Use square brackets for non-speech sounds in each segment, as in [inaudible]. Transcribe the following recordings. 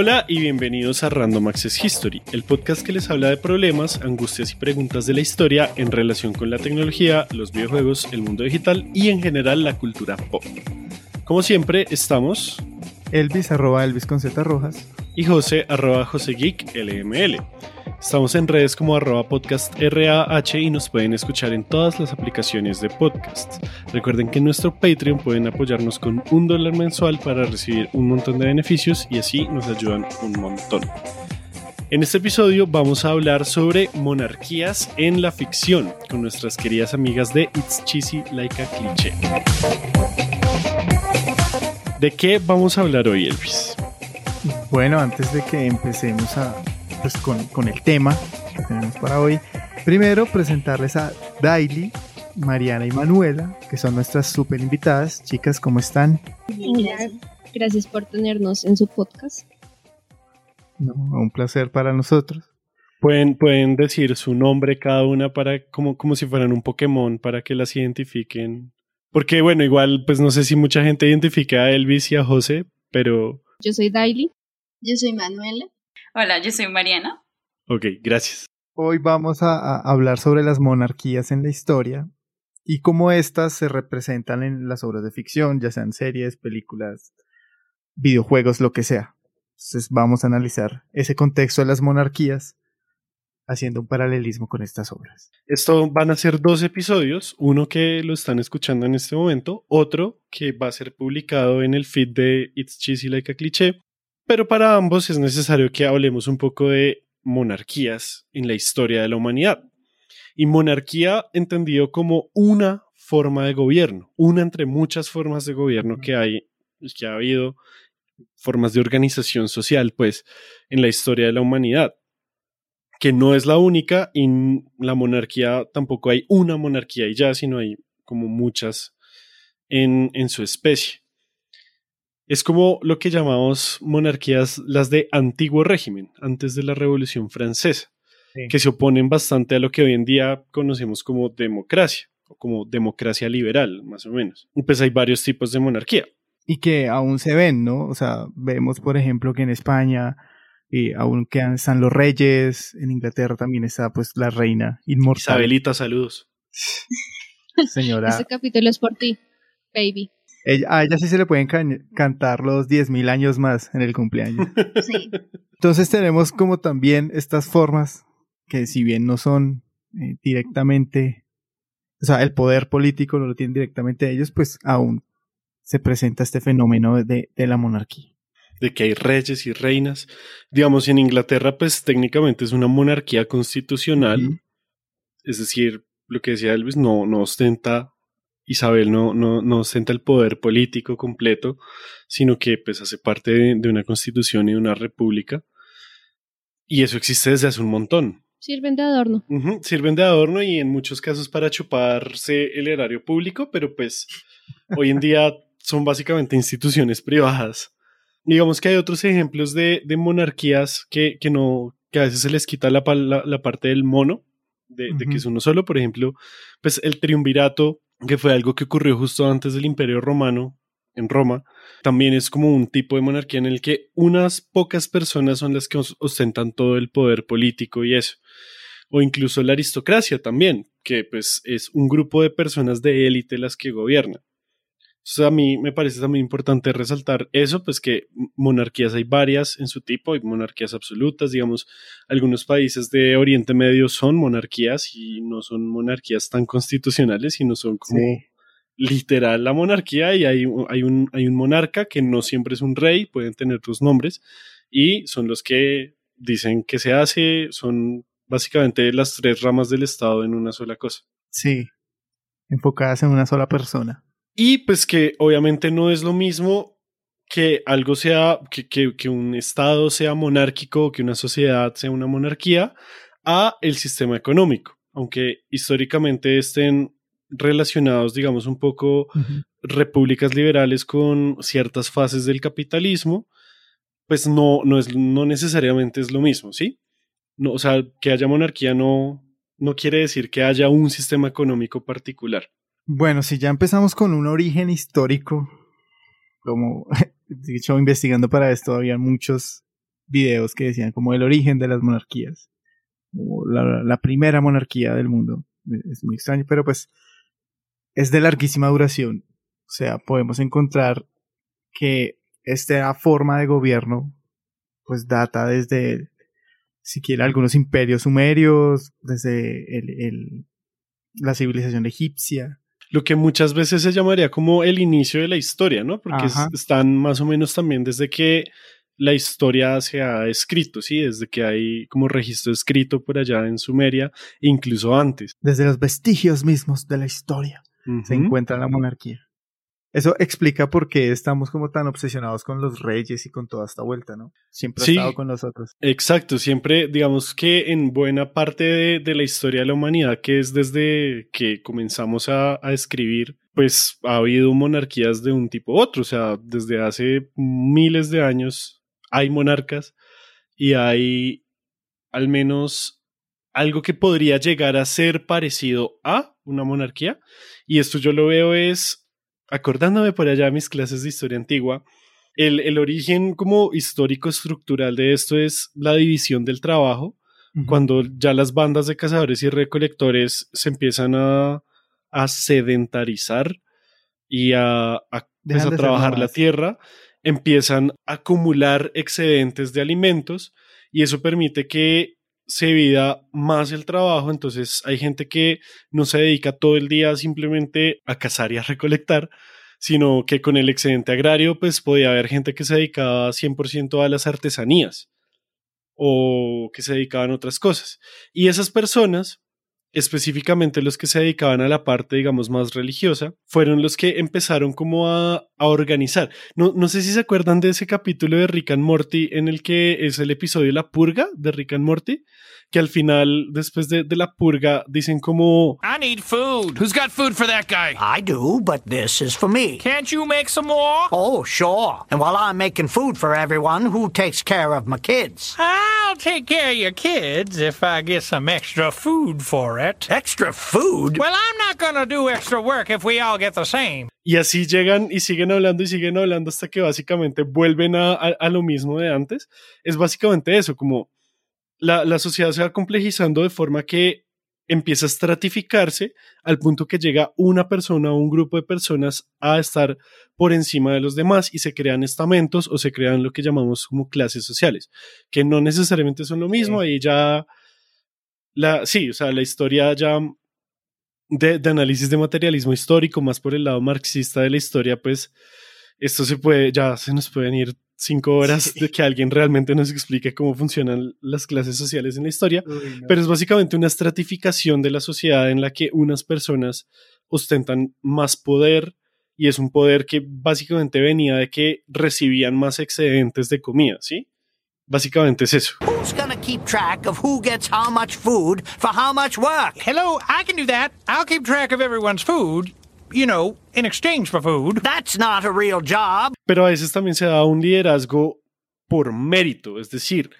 Hola y bienvenidos a Random Access History, el podcast que les habla de problemas, angustias y preguntas de la historia en relación con la tecnología, los videojuegos, el mundo digital y en general la cultura pop. Como siempre, estamos Elvis arroba Elvis con Z rojas y José arroba José Geek LML. Estamos en redes como arroba podcast RAH y nos pueden escuchar en todas las aplicaciones de podcast. Recuerden que en nuestro Patreon pueden apoyarnos con un dólar mensual para recibir un montón de beneficios y así nos ayudan un montón. En este episodio vamos a hablar sobre monarquías en la ficción con nuestras queridas amigas de It's Cheesy Like a Cliché. ¿De qué vamos a hablar hoy, Elvis? Bueno, antes de que empecemos a pues, con, el tema que tenemos para hoy. Primero, presentarles a Daily, Mariana y Manuela, que son nuestras super invitadas. Chicas, ¿cómo están? Gracias. Gracias por tenernos en su podcast. un placer para nosotros. Pueden, pueden decir su nombre cada una para como, como si fueran un Pokémon para que las identifiquen. Porque bueno, igual pues no sé si mucha gente identifica a Elvis y a José, pero... Yo soy Daily. Yo soy Manuela. Hola, yo soy Mariana. Ok, gracias. Hoy vamos a, hablar sobre las monarquías en la historia y cómo éstas se representan en las obras de ficción, ya sean series, películas, videojuegos, lo que sea. Entonces vamos a analizar ese contexto de las monarquías haciendo un paralelismo con estas obras. Esto van a ser dos episodios, uno que lo están escuchando en este momento, otro que va a ser publicado en el feed de It's Cheesy Like a Cliché pero para ambos es necesario que hablemos un poco de monarquías en la historia de la humanidad. Y monarquía entendido como una forma de gobierno, una entre muchas formas de gobierno que hay, que ha habido, formas de organización social, pues, en la historia de la humanidad, que no es la única, y la monarquía tampoco hay una monarquía y ya, sino hay como muchas en, en su especie. Es como lo que llamamos monarquías, las de antiguo régimen, antes de la Revolución Francesa, que se oponen bastante a lo que hoy en día conocemos como democracia, o como democracia liberal, más o menos. pues hay varios tipos de monarquía. Y que aún se ven, ¿no? O sea, vemos, por ejemplo, que en España y aún quedan, están los reyes, en Inglaterra también está pues la reina inmortal. Isabelita, saludos. [laughs] Señora. Este capítulo es por ti, baby a ella sí se le pueden cantar los 10.000 años más en el cumpleaños. [laughs] Sí. Entonces tenemos como también estas formas que si bien no son eh, directamente, o sea, el poder político no lo tienen directamente ellos, pues aún se presenta este fenómeno de, la monarquía. De que hay reyes y reinas. Digamos, en Inglaterra, pues técnicamente es una monarquía constitucional. Es decir, lo que decía Elvis, no, no ostenta Isabel no, no, no ostenta el poder político completo, sino que pues hace parte de, una constitución y de una república. Y eso existe desde hace un montón. Sirven de adorno. sirven de adorno y en muchos casos para chuparse el erario público, pero pues hoy en día son básicamente instituciones privadas. Digamos que hay otros ejemplos de, de monarquías que, que, no, que a veces se les quita la, la, parte del mono, de, de, que es uno solo. Por ejemplo, pues el triunvirato que fue algo que ocurrió justo antes del Imperio Romano en Roma, también es como un tipo de monarquía en el que unas pocas personas son las que ostentan todo el poder político y eso. O incluso la aristocracia también, que pues es un grupo de personas de élite las que gobiernan a mí me parece también importante resaltar eso, pues que monarquías hay varias en su tipo, hay monarquías absolutas, digamos, algunos países de Oriente Medio son monarquías y no son monarquías tan constitucionales, sino son como literal la monarquía y hay, hay, un, hay un monarca que no siempre es un rey, pueden tener dos nombres y son los que dicen que se hace, son básicamente las tres ramas del Estado en una sola cosa. Sí, enfocadas en una sola persona. Y pues que obviamente no es lo mismo que algo sea, que, que, un Estado sea monárquico, que una sociedad sea una monarquía, a el sistema económico, aunque históricamente estén relacionados, digamos, un poco repúblicas liberales con ciertas fases del capitalismo, pues no, no, es, no necesariamente es lo mismo, ¿sí? No, o sea, que haya monarquía no, no quiere decir que haya un sistema económico particular. Bueno, si ya empezamos con un origen histórico, como [laughs] de hecho investigando para esto había muchos videos que decían como el origen de las monarquías, la, la primera monarquía del mundo. Es muy extraño, pero pues es de larguísima duración. O sea, podemos encontrar que esta forma de gobierno pues data desde siquiera algunos imperios sumerios, desde el, la civilización egipcia. Lo que muchas veces se llamaría como el inicio de la historia, ¿no? Porque están más o menos también desde que la historia se ha escrito, ¿sí? Desde que hay como registro escrito por allá en Sumeria, incluso antes. Desde los vestigios mismos de la historia se encuentra la monarquía. Eso explica por qué estamos como tan obsesionados con los reyes y con toda esta vuelta, ¿no? Siempre ha estado con nosotros. Exacto, siempre, digamos que en buena parte de, la historia de la humanidad, que es desde que comenzamos a, a, escribir, pues ha habido monarquías de un tipo u otro, o sea, desde hace miles de años hay monarcas y hay al menos algo que podría llegar a ser parecido a una monarquía. Y esto yo lo veo es acordándome por allá mis clases de historia antigua, el, el origen como histórico estructural de esto es la división del trabajo, cuando ya las bandas de cazadores y recolectores se empiezan a, a sedentarizar y a, a, pues, a trabajar la tierra, empiezan a acumular excedentes de alimentos y eso permite que se divida más el trabajo, entonces hay gente que no se dedica todo el día simplemente a cazar y a recolectar, sino que con el excedente agrario pues podía haber gente que se dedicaba 100% a las artesanías o que se dedicaban a otras cosas. Y esas personas específicamente los que se dedicaban a la parte, digamos, más religiosa, fueron los que empezaron como a, organizar. No, no, sé si se acuerdan de ese capítulo de Rick and Morty en el que es el episodio La Purga de Rick and Morty, que al final, después de, de, la purga, dicen como... I need food. Who's got food for that guy? I do, but this is for me. Can't you make some more? Oh, sure. And while I'm making food for everyone, who takes care of my kids? I'll take care of your kids if I get some extra food for it. Extra food? Well, I'm not gonna do extra work if we all get the same. Y así llegan y siguen hablando y siguen hablando hasta que básicamente vuelven a, a, a lo mismo de antes. Es básicamente eso, como la, sociedad se va complejizando de forma que empieza a estratificarse al punto que llega una persona o un grupo de personas a estar por encima de los demás y se crean estamentos o se crean lo que llamamos como clases sociales, que no necesariamente son lo mismo, y ya la, sí, o sea, la historia ya de, de, análisis de materialismo histórico, más por el lado marxista de la historia, pues esto se puede, ya se nos pueden ir cinco horas de que alguien realmente nos explique cómo funcionan las clases sociales en la historia, pero es básicamente una estratificación de la sociedad en la que unas personas ostentan más poder y es un poder que básicamente venía de que recibían más excedentes de comida, ¿sí? Básicamente es eso. Who's gonna keep track of who gets how much food for how much work? Hello, I can do that. I'll keep track of everyone's food you know, in exchange for food. That's not a real job. Pero a veces también se da un liderazgo por mérito, es decir,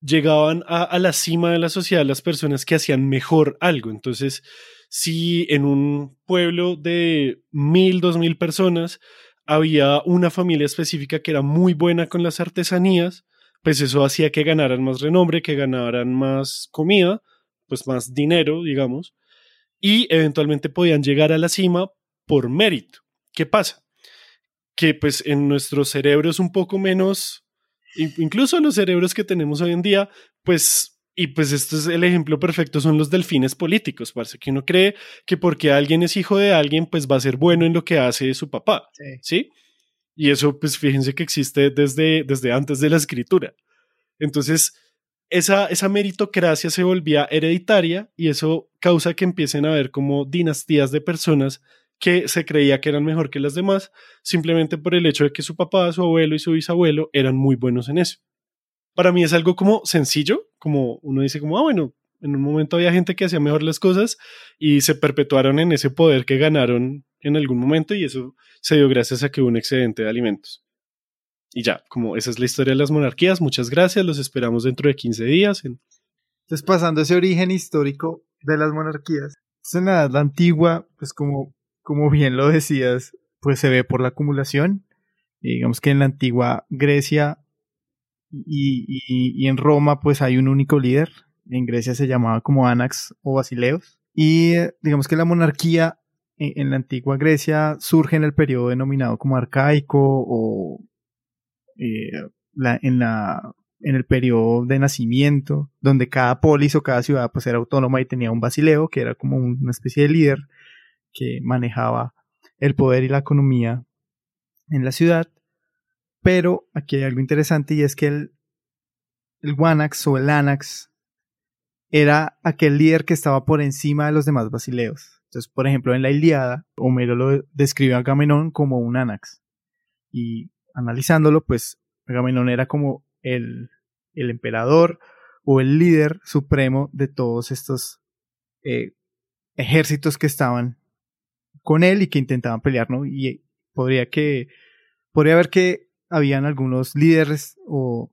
llegaban a, a, la cima de la sociedad las personas que hacían mejor algo. Entonces, si en un pueblo de mil, dos mil personas había una familia específica que era muy buena con las artesanías, pues eso hacía que ganaran más renombre, que ganaran más comida, pues más dinero, digamos, y eventualmente podían llegar a la cima por mérito. ¿Qué pasa? Que pues en nuestros cerebros un poco menos, incluso los cerebros que tenemos hoy en día, pues, y pues esto es el ejemplo perfecto, son los delfines políticos, parece que uno cree que porque alguien es hijo de alguien, pues va a ser bueno en lo que hace su papá, ¿sí? Y eso, pues fíjense que existe desde, desde antes de la escritura. Entonces, esa, esa meritocracia se volvía hereditaria y eso causa que empiecen a haber como dinastías de personas que se creía que eran mejor que las demás, simplemente por el hecho de que su papá, su abuelo y su bisabuelo eran muy buenos en eso. Para mí es algo como sencillo, como uno dice como, ah, bueno, en un momento había gente que hacía mejor las cosas y se perpetuaron en ese poder que ganaron en algún momento y eso se dio gracias a que hubo un excedente de alimentos. Y ya, como esa es la historia de las monarquías, muchas gracias, los esperamos dentro de 15 días. Entonces, pasando ese origen histórico de las monarquías, en la antigua, pues como como bien lo decías, pues se ve por la acumulación. digamos que en la antigua Grecia y, y en Roma pues hay un único líder, en Grecia se llamaba como Anax o Basileos, y eh, digamos que la monarquía en, en la antigua Grecia surge en el periodo denominado como arcaico o eh, en, la, en el periodo de nacimiento, donde cada polis o cada ciudad pues era autónoma y tenía un basileo, que era como una especie de líder que manejaba el poder y la economía en la ciudad. Pero aquí hay algo interesante y es que el, el Wanax o el Anax era aquel líder que estaba por encima de los demás basileos. Entonces, por ejemplo, en la Iliada, Homero lo describe a Agamenón como un Anax. Y analizándolo, pues Agamenón era como el, el emperador o el líder supremo de todos estos eh, ejércitos que estaban con él y que intentaban pelear, ¿no? Y podría que, podría haber que habían algunos líderes o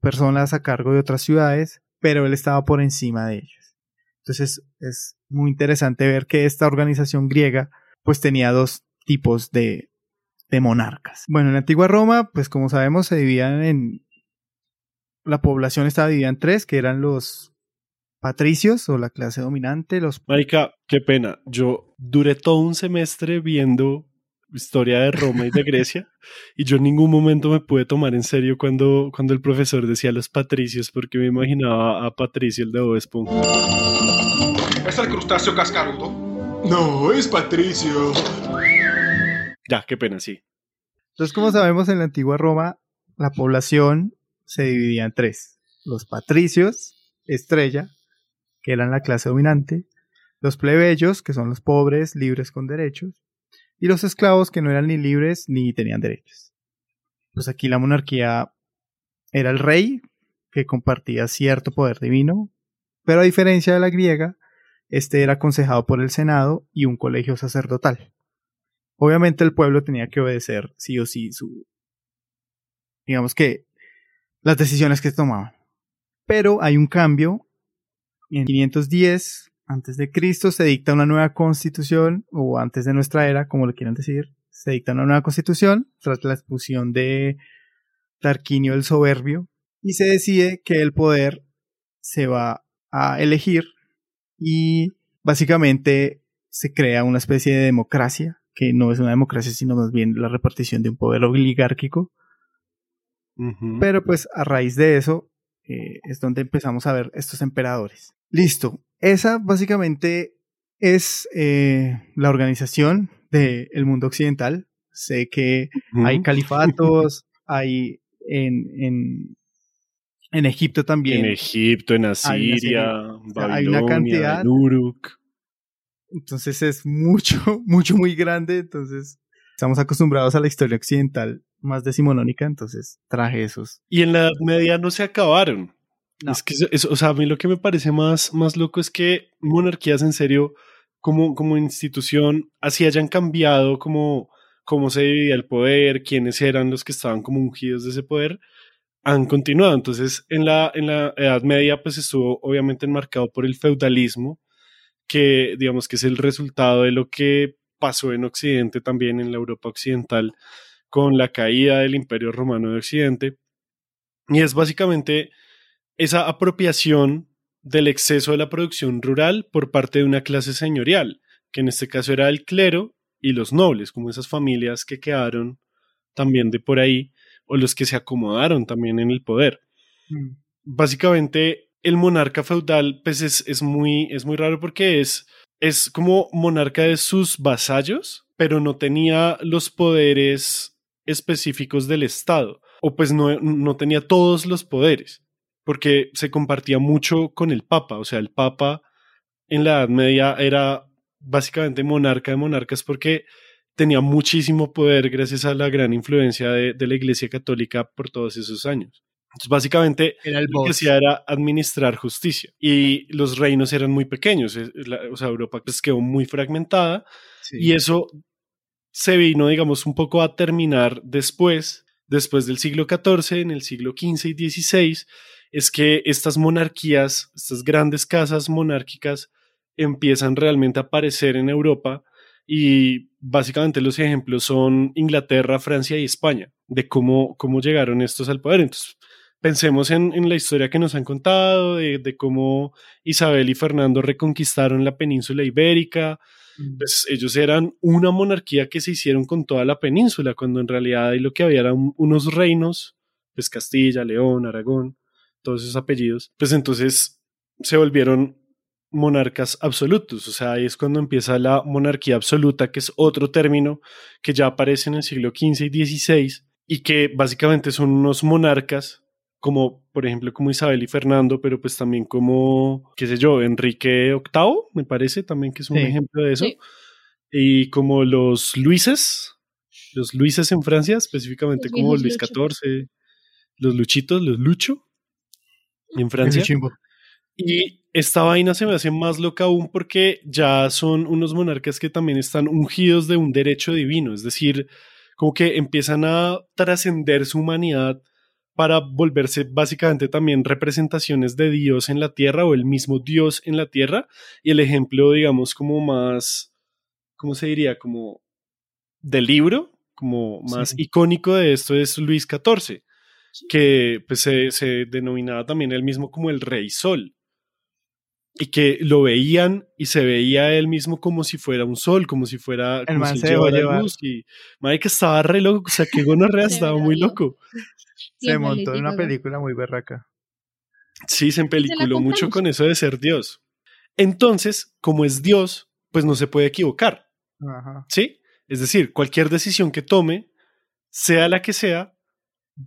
personas a cargo de otras ciudades, pero él estaba por encima de ellos. Entonces es muy interesante ver que esta organización griega pues tenía dos tipos de, monarcas. Bueno, en la antigua Roma, pues como sabemos, se dividían en... La población estaba dividida en tres, que eran los patricios o la clase dominante, los... Marica, qué pena. Yo duré todo un semestre viendo historia de Roma y de Grecia y yo en ningún momento me pude tomar en serio cuando, cuando el profesor decía los patricios porque me imaginaba a Patricio el de Bob Esponja. ¿Es el crustáceo cascarudo? No, es Patricio. Ya, qué pena, sí. Entonces, como sabemos, en la antigua Roma, la población se dividía en tres. Los patricios, estrella, que eran la clase dominante, los plebeyos, que son los pobres, libres con derechos, y los esclavos, que no eran ni libres ni tenían derechos. Pues aquí la monarquía era el rey, que compartía cierto poder divino, pero a diferencia de la griega, este era aconsejado por el Senado y un colegio sacerdotal. Obviamente el pueblo tenía que obedecer sí o sí su digamos que las decisiones que tomaban. Pero hay un cambio. En 510 antes de Cristo se dicta una nueva constitución o antes de nuestra era, como lo quieran decir, se dicta una nueva constitución tras la expulsión de Tarquinio el Soberbio y se decide que el poder se va a elegir y básicamente se crea una especie de democracia que no es una democracia, sino más bien la repartición de un poder oligárquico. Pero pues a raíz de eso eh, es donde empezamos a ver estos emperadores. Listo. Esa básicamente es eh, la organización del mundo occidental. Sé que hay califatos, [laughs] hay en, en, en Egipto también. En Egipto, en Hay una Asiria, Babilonia, hay una cantidad- en Uruk. Entonces es mucho, [laughs] mucho, muy grande. Entonces estamos acostumbrados a la historia occidental más decimonónica. Entonces traje esos. Y en la Edad Media no se acabaron. No. Es que, eso- o sea, a mí lo que me parece más, más loco es que monarquías en serio, como, como institución, así hayan cambiado como cómo se dividía el poder, quiénes eran los que estaban como ungidos de ese poder, han continuado. Entonces, en la, en la Edad Media, pues estuvo obviamente enmarcado por el feudalismo, que digamos que es el resultado de lo que pasó en Occidente también, en la Europa occidental, con la caída del Imperio Romano de Occidente. Y es básicamente esa apropiación del exceso de la producción rural por parte de una clase señorial, que en este caso era el clero y los nobles, como esas familias que quedaron también de por ahí, o los que se acomodaron también en el poder. Básicamente, el monarca feudal, pues es, es muy, es muy raro porque es, es como monarca de sus vasallos, pero no tenía los poderes específicos del Estado, o pues no, no tenía todos los poderes, porque se compartía mucho con el Papa, o sea, el Papa en la Edad Media era básicamente monarca de monarcas porque tenía muchísimo poder gracias a la gran influencia de, de la Iglesia Católica por todos esos años. Entonces, básicamente, Era el lo que hacía era administrar justicia. Y los reinos eran muy pequeños. es- la- o sea, Europa pues, quedó muy fragmentada. Sí. Y eso se vino, digamos, un poco a terminar después, después del siglo XIV, en el siglo XV y XVI, es que estas monarquías, estas grandes casas monárquicas, empiezan realmente a aparecer en Europa y básicamente los ejemplos son Inglaterra, Francia y España, de cómo, cómo llegaron estos al poder. Entonces, pensemos en, la historia que nos han contado, de, cómo Isabel y Fernando reconquistaron la península ibérica. Mm. Pues ellos eran una monarquía que se hicieron con toda la península, cuando en realidad ahí lo que había eran unos reinos, pues Castilla, León, Aragón, todos esos apellidos. Pues entonces se volvieron monarcas absolutos, o sea, ahí es cuando empieza la monarquía absoluta, que es otro término que ya aparece en el siglo XV y XVI y que básicamente son unos monarcas como por ejemplo como Isabel y Fernando, pero pues también como, qué sé yo, Enrique VIII, me parece también que es un sí. ejemplo de eso, sí. y como los Luises, los Luises en Francia, específicamente los como Luis XIV, los Luchitos, los Lucho en Francia. Y esta vaina se me hace más loca aún porque ya son unos monarcas que también están ungidos de un derecho divino, es decir, como que empiezan a trascender su humanidad para volverse básicamente también representaciones de Dios en la tierra o el mismo Dios en la tierra. Y el ejemplo, digamos, como más, ¿cómo se diría? Como del libro, como más sí. icónico de esto es Luis XIV, que pues, se, se denominaba también él mismo como el Rey Sol y que lo veían y se veía él mismo como si fuera un sol, como si fuera el como si se llevara llevar. luz y madre que estaba re loco, o sea, que gonorrea [laughs] estaba muy loco. Se montó en una película muy berraca. Sí, se empeliculó mucho con eso de ser Dios. Entonces, como es Dios, pues no se puede equivocar. Ajá. ¿Sí? Es decir, cualquier decisión que tome, sea la que sea,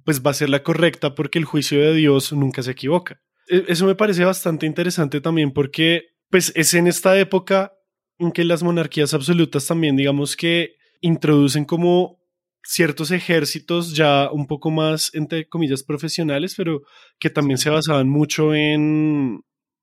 pues va a ser la correcta porque el juicio de Dios nunca se equivoca. E, Eso me parece bastante interesante también porque pues es en esta época en que las monarquías absolutas también digamos que introducen como ciertos ejércitos ya un poco más entre comillas profesionales, pero que también se basaban mucho en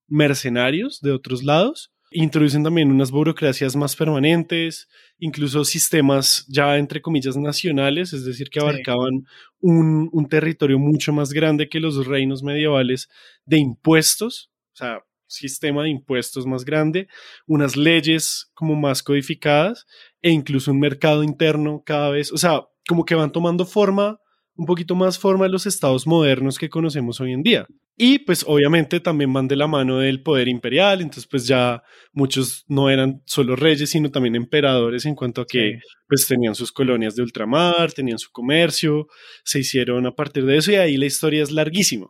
mercenarios de otros lados. Introducen también unas burocracias más permanentes, incluso sistemas ya entre comillas nacionales, es decir, que abarcaban sí. un, un territorio mucho más grande que los reinos medievales de impuestos, o sea, sistema de impuestos más grande, unas leyes como más codificadas e incluso un mercado interno cada vez, o sea, como que van tomando forma, un poquito más forma de los estados modernos que conocemos hoy en día. Y pues obviamente también van de la mano del poder imperial, entonces pues ya muchos no eran solo reyes, sino también emperadores en cuanto a que sí. pues tenían sus colonias de ultramar, tenían su comercio, se hicieron a partir de eso y ahí la historia es larguísima.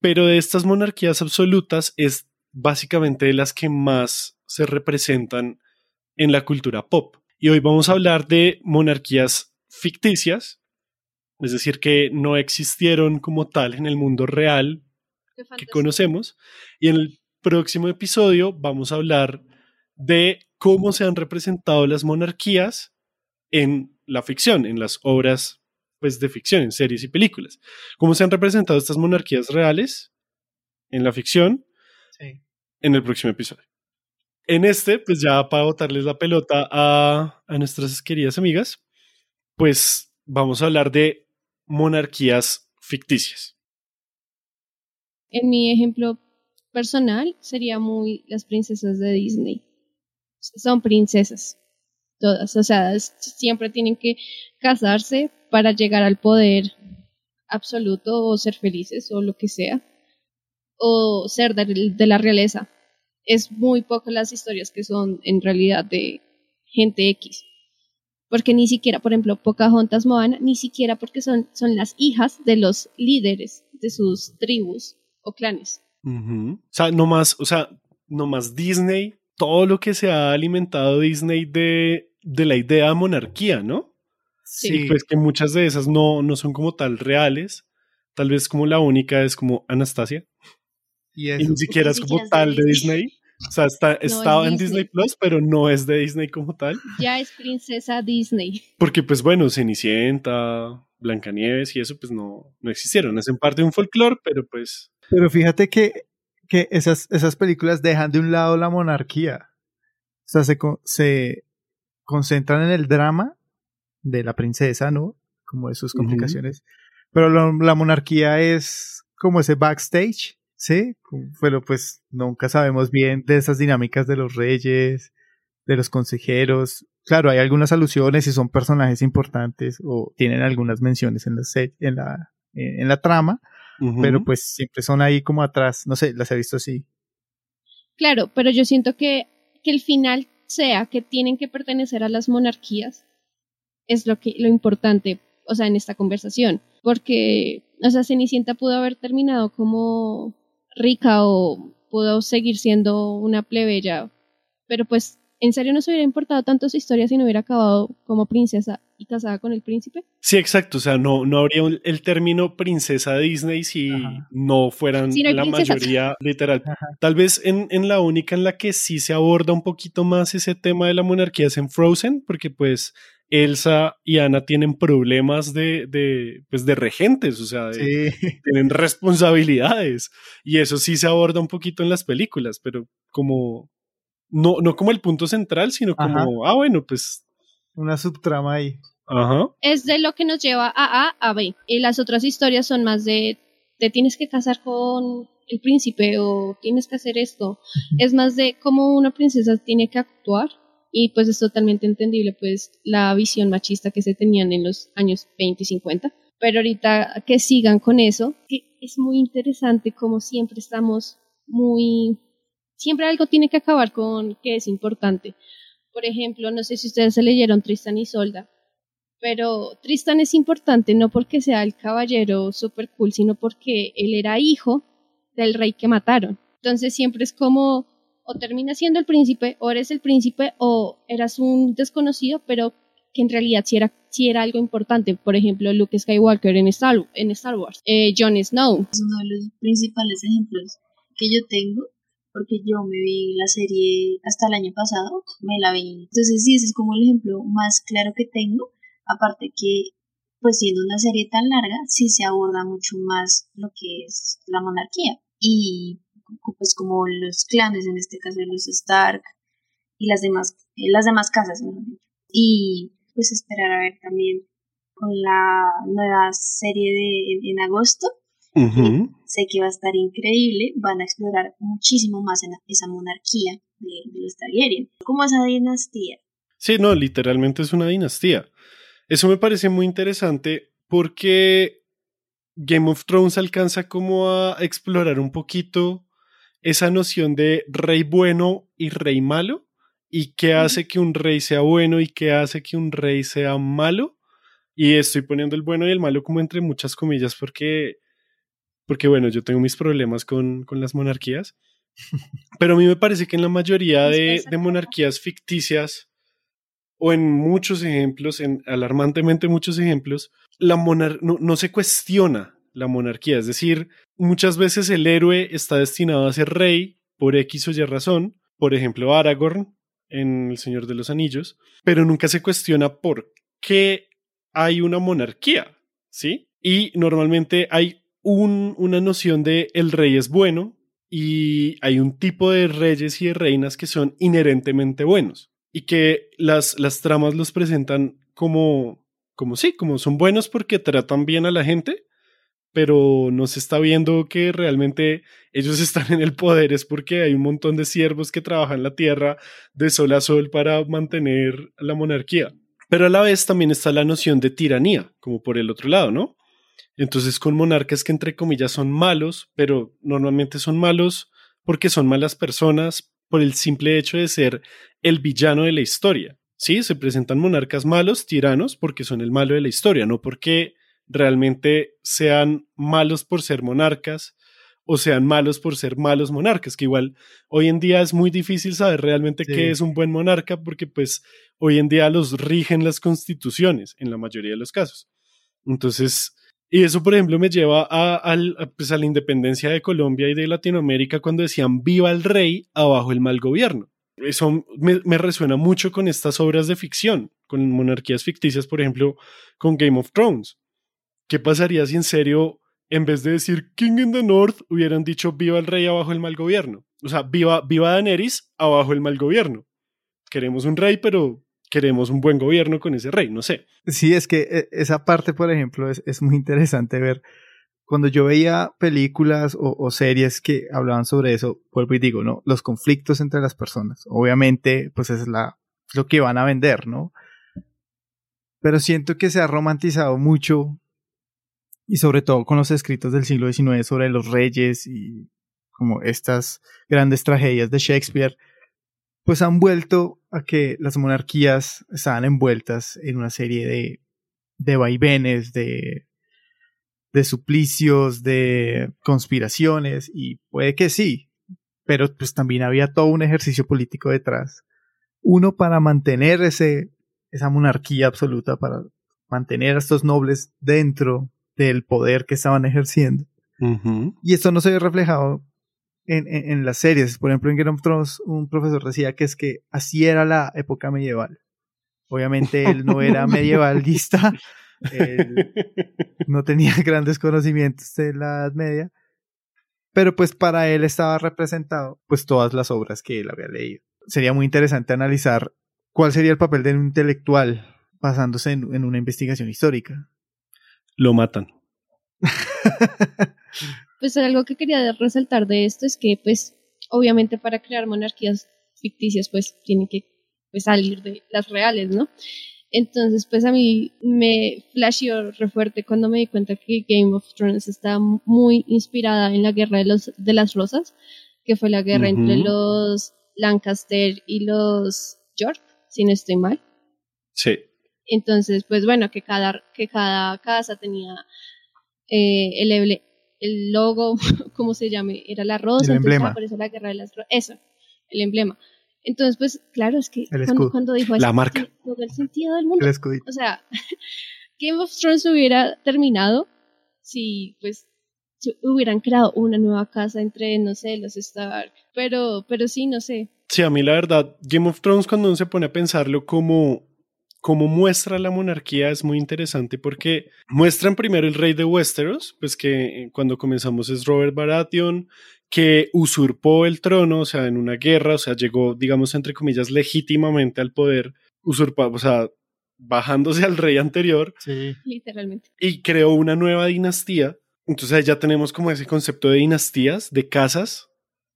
Pero de estas monarquías absolutas es básicamente de las que más se representan en la cultura pop. Y hoy vamos a hablar de monarquías ficticias, es decir, que no existieron como tal en el mundo real que conocemos. Y en el próximo episodio vamos a hablar de cómo se han representado las monarquías en la ficción, en las obras pues, de ficción, en series y películas. Cómo se han representado estas monarquías reales en la ficción sí. en el próximo episodio. En este, pues ya para botarles la pelota a, a nuestras queridas amigas, pues vamos a hablar de monarquías ficticias. En mi ejemplo personal sería muy las princesas de Disney. Son princesas, todas, o sea, siempre tienen que casarse para llegar al poder absoluto o ser felices o lo que sea, o ser de, de la realeza. Es muy poco las historias que son en realidad de gente X porque ni siquiera, por ejemplo, Pocahontas Moana, ni siquiera porque son, son las hijas de los líderes de sus tribus o clanes. Uh -huh. O sea, no más, o sea, no más Disney, todo lo que se ha alimentado Disney de, de la idea de monarquía, ¿no? Sí. Y pues que muchas de esas no, no son como tal reales. Tal vez como la única es como Anastasia. Y, y ni siquiera es como tal de Disney. O sea, está, no estaba en Disney. Disney Plus, pero no es de Disney como tal. Ya es princesa Disney. Porque, pues bueno, Cenicienta, Blancanieves y eso, pues no, no existieron. Hacen parte de un folclore, pero pues. Pero fíjate que, que esas, esas películas dejan de un lado la monarquía. O sea, se, se concentran en el drama de la princesa, ¿no? Como de sus complicaciones. Uh -huh. Pero lo, la monarquía es como ese backstage Sí, pero pues nunca sabemos bien de esas dinámicas de los reyes, de los consejeros. Claro, hay algunas alusiones y son personajes importantes o tienen algunas menciones en la, en la, en la trama, pero pues siempre son ahí como atrás, no sé, las he visto así. Claro, pero yo siento que, que el final sea que tienen que pertenecer a las monarquías es lo que lo importante, o sea, en esta conversación, porque o sea, Cenicienta pudo haber terminado como rica o pudo seguir siendo una plebeya, pero pues ¿En serio no se hubiera importado tanto su historia si no hubiera acabado como princesa y casada con el príncipe? Sí, exacto. O sea, no, no habría el término princesa Disney si no fueran la mayoría literal. Tal vez en, en, la única en la que sí se aborda un poquito más ese tema de la monarquía es en Frozen, porque pues Elsa y Ana tienen problemas de, de, pues de regentes, o sea, [laughs] tienen responsabilidades. Y eso sí se aborda un poquito en las películas, pero como no, no como el punto central, sino como, ah, bueno, pues. Una subtrama ahí. Ajá. Es de lo que nos lleva a A a B. Y las otras historias son más de te tienes que casar con el príncipe o tienes que hacer esto. Es más de cómo una princesa tiene que actuar y pues es totalmente entendible pues la visión machista que se tenían en los años 20 y 50. Pero ahorita que sigan con eso, que es muy interesante como siempre estamos muy siempre algo tiene que acabar con que es importante. Por ejemplo, no sé si ustedes se leyeron Tristan y Solda, pero Tristan es importante no porque sea el caballero super cool, sino porque él era hijo del rey que mataron. Entonces siempre es como o termina siendo el príncipe, o eres el príncipe, o eras un desconocido, pero que en realidad sí era, era algo importante. Por ejemplo, Luke Skywalker en Star, en Star Wars, eh, Jon Snow. Es uno de los principales ejemplos que yo tengo porque yo me vi la serie hasta el año pasado, me la vi. Entonces sí, ese es como el ejemplo más claro que tengo, aparte que pues siendo una serie tan larga, sí se aborda mucho más lo que es la monarquía y pues como los clanes, en este caso de los Stark y las demás, eh, las demás casas, mejor dicho. Y pues esperar a ver también con la nueva serie de en agosto, Sé que va a estar increíble, van a explorar muchísimo más en esa monarquía de, los Targaryen, como esa dinastía. Sí, no, literalmente es una dinastía. Eso me parece muy interesante porque Game of Thrones alcanza como a explorar un poquito esa noción de rey bueno y rey malo y qué hace que un rey sea bueno y qué hace que un rey sea malo. Y estoy poniendo el bueno y el malo como entre muchas comillas porque porque bueno, yo tengo mis problemas con, las monarquías, pero a mí me parece que en la mayoría de, monarquías ficticias, o en muchos ejemplos, en alarmantemente muchos ejemplos, la no, se cuestiona la monarquía, es decir, muchas veces el héroe está destinado a ser rey por X o Y razón, por ejemplo Aragorn en El Señor de los Anillos, pero nunca se cuestiona por qué hay una monarquía, ¿sí? Y normalmente hay una noción de el rey es bueno y hay un tipo de reyes y de reinas que son inherentemente buenos y que las, las tramas los presentan como, como sí, como son buenos porque tratan bien a la gente, pero no se está viendo que realmente ellos [laughs] están en el poder es porque hay un montón de siervos que trabajan la tierra de sol a sol para mantener la monarquía. Pero a la vez también está la noción de tiranía, como por el otro lado, ¿no? Entonces con monarcas que entre comillas son malos, pero normalmente son malos porque son malas personas por el simple hecho de ser el villano de la historia. Sí, se presentan monarcas malos, tiranos, porque son el malo de la historia, no porque realmente sean malos por ser monarcas o sean malos por ser malos monarcas, que igual hoy en día es muy difícil saber realmente qué es un buen monarca porque pues hoy en día los rigen las constituciones en la mayoría de los casos. Entonces, y eso, por ejemplo, me lleva a, pues, a, la independencia de Colombia y de Latinoamérica cuando decían viva el rey, abajo el mal gobierno. Eso me, resuena mucho con estas obras de ficción, con monarquías ficticias, por ejemplo, con Game of Thrones. ¿Qué pasaría si en serio, en vez de decir King in the North, hubieran dicho viva el rey, abajo el mal gobierno? O sea, viva, viva Daenerys, abajo el mal gobierno. Queremos un rey, pero queremos un buen gobierno con ese rey, no sé. Sí, es que eh, esa parte, por ejemplo, es, muy interesante ver. Cuando yo veía películas o, series que hablaban sobre eso, vuelvo y digo, ¿no? Los conflictos entre las personas. Obviamente, pues es la, lo que van a vender, ¿no? Pero siento que se ha romantizado mucho y sobre todo con los escritos del siglo XIX sobre los reyes y como estas grandes tragedias de Shakespeare, pues han vuelto a que las monarquías estaban envueltas en una serie de, de vaivenes, de, de suplicios, de conspiraciones, y puede que sí, pero pues también había todo un ejercicio político detrás. Uno para mantener ese, esa monarquía absoluta, para mantener a estos nobles dentro del poder que estaban ejerciendo. Y esto no se ve reflejado en, en, las series. Por ejemplo, en Game of Thrones, un profesor decía que es que así era la época medieval. Obviamente él no era [laughs] medievalista, él [laughs] no tenía [laughs] grandes conocimientos de la Edad Media, pero pues para él estaba representado pues todas las obras que él había leído. Sería muy interesante analizar cuál sería el papel de un intelectual basándose en, en una investigación histórica. Lo matan. [laughs] pues algo que quería resaltar de esto es que pues obviamente para crear monarquías ficticias pues tienen que pues, salir de las reales, ¿no? Entonces, pues a mí me flasheó re fuerte cuando me di cuenta que Game of Thrones está muy inspirada en la guerra de, los, de las rosas, que fue la guerra entre los Lancaster y los York, si no estoy mal. Sí. Entonces, pues bueno, que cada, que cada casa tenía eh, el, el logo, [laughs] como se llame, era la rosa, el emblema. por eso la guerra de las rosas, eso, el emblema. Entonces, pues claro, es que cuando, dijo la marca, todo el sentido del mundo. El o sea, [laughs] Game of Thrones hubiera terminado si pues hubieran creado una nueva casa entre, no sé, los Stark, pero, pero sí, no sé. Sí, a mí la verdad, Game of Thrones cuando uno se pone a pensarlo como como muestra la monarquía es muy interesante porque muestran primero el rey de Westeros, pues que eh, cuando comenzamos es Robert Baratheon, que usurpó el trono, o sea, en una guerra, o sea, llegó, digamos, entre comillas, legítimamente al poder, usurpado, o sea, bajándose [laughs] al rey anterior. Sí. Literalmente. Y creó una nueva dinastía. Entonces ya tenemos como ese concepto de dinastías, de casas,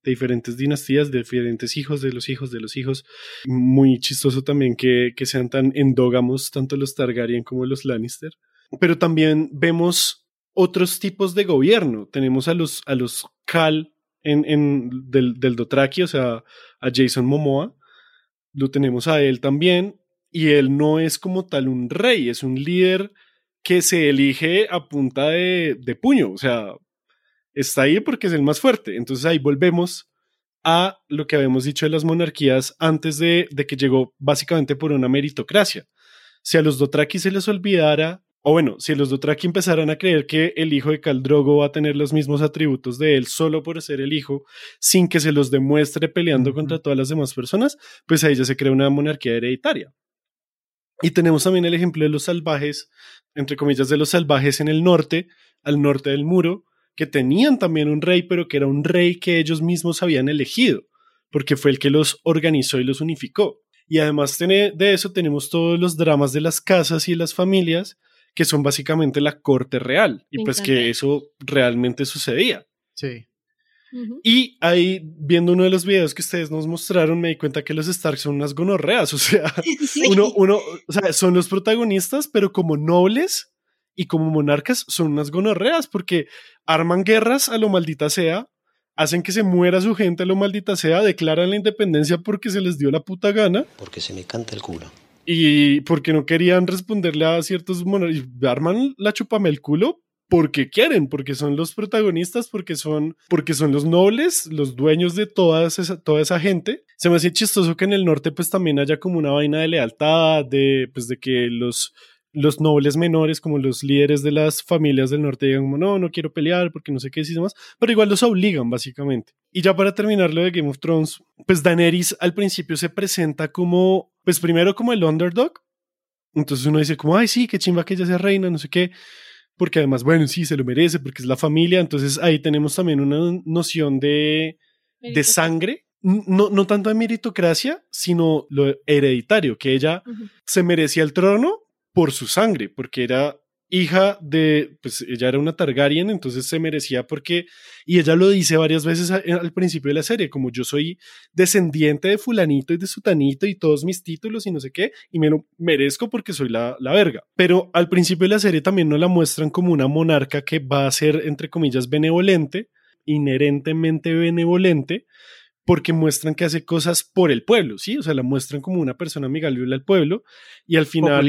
de diferentes dinastías, de diferentes hijos, de los hijos, de los hijos. Muy chistoso también que, que sean tan endógamos, tanto los Targaryen como los Lannister. Pero también vemos otros tipos de gobierno. Tenemos a los, a los Khal en, en, del, del Dothraki, o sea, a Jason Momoa. Lo tenemos a él también. Y él no es como tal un rey, es un líder que se elige a punta de, de puño. O sea, está ahí porque es el más fuerte. Entonces ahí volvemos a lo que habíamos dicho de las monarquías antes de, que llegó básicamente por una meritocracia. Si a los Dothraki se les olvidara, o bueno, si los Dothraki empezaran a creer que el hijo de Caldrogo va a tener los mismos atributos de él solo por ser el hijo, sin que se los demuestre peleando contra todas las demás personas, pues ahí ya se crea una monarquía hereditaria. Y tenemos también el ejemplo de los salvajes, entre comillas, de los salvajes en el norte, al norte del muro, que tenían también un rey, pero que era un rey que ellos mismos habían elegido, porque fue el que los organizó y los unificó. Y además de eso tenemos todos los dramas de las casas y las familias, que son básicamente la corte real, y pues que eso realmente sucedía. Sí. Y ahí, viendo uno de los videos que ustedes nos mostraron, me di cuenta que los Stark son unas gonorreas, o sea, [laughs] uno, uno, o sea, son los protagonistas, pero como nobles y como monarcas son unas gonorreas porque arman guerras a lo maldita sea, hacen que se muera su gente a lo maldita sea, declaran la independencia porque se les dio la puta gana. Porque se me canta el culo. Y porque no querían responderle a ciertos monarcas. Arman la chupame el culo porque quieren, porque son los protagonistas, porque son, porque son los nobles, los dueños de toda esa, toda esa gente. Se me hace chistoso que en el norte pues también haya como una vaina de lealtad, de, pues, de que los, los nobles menores, como los líderes de las familias del norte, digan como, no, no quiero pelear porque no sé qué y demás, pero igual los obligan, básicamente. Y ya para terminar lo de Game of Thrones, pues Daenerys al principio se presenta como, pues primero como el underdog, entonces uno dice como, ay, sí, qué chimba que ella sea reina, no sé qué, porque además, bueno, sí, se lo merece, porque es la familia, entonces ahí tenemos también una noción de, de sangre, no, no tanto de meritocracia, sino lo hereditario, que ella se merecía el trono por su sangre, porque era hija de, pues ella era una Targaryen, entonces se merecía porque, y ella lo dice varias veces al principio de la serie, como yo soy descendiente de fulanito y de sutanito y todos mis títulos y no sé qué, y me lo merezco porque soy la, la verga. Pero al principio de la serie también no la muestran como una monarca que va a ser, entre comillas, benevolente, inherentemente benevolente, porque muestran que hace cosas por el pueblo, ¿sí? O sea, la muestran como una persona amigable al pueblo y al final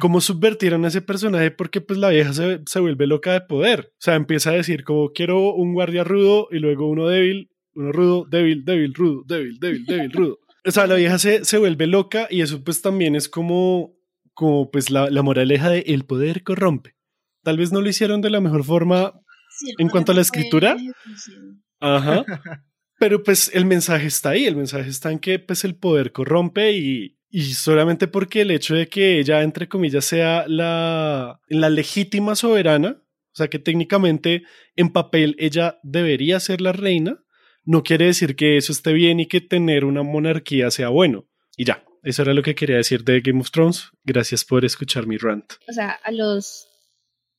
cómo subvertieron a ese personaje porque pues la vieja se, se, vuelve loca de poder. O sea, empieza a decir como quiero un guardia rudo y luego uno débil, uno rudo, débil, débil, rudo, débil, débil, débil, rudo. O sea, la vieja se, se vuelve loca y eso pues también es como, como pues la, la moraleja de el poder corrompe. Tal vez no lo hicieron de la mejor forma en cuanto a la escritura. Ajá. [laughs] Pero pues el mensaje está ahí, el mensaje está en que pues el poder corrompe y, y solamente porque el hecho de que ella, entre comillas, sea la, la legítima soberana, o sea que técnicamente en papel ella debería ser la reina, no quiere decir que eso esté bien y que tener una monarquía sea bueno. Y ya, eso era lo que quería decir de Game of Thrones. Gracias por escuchar mi rant. O sea, a los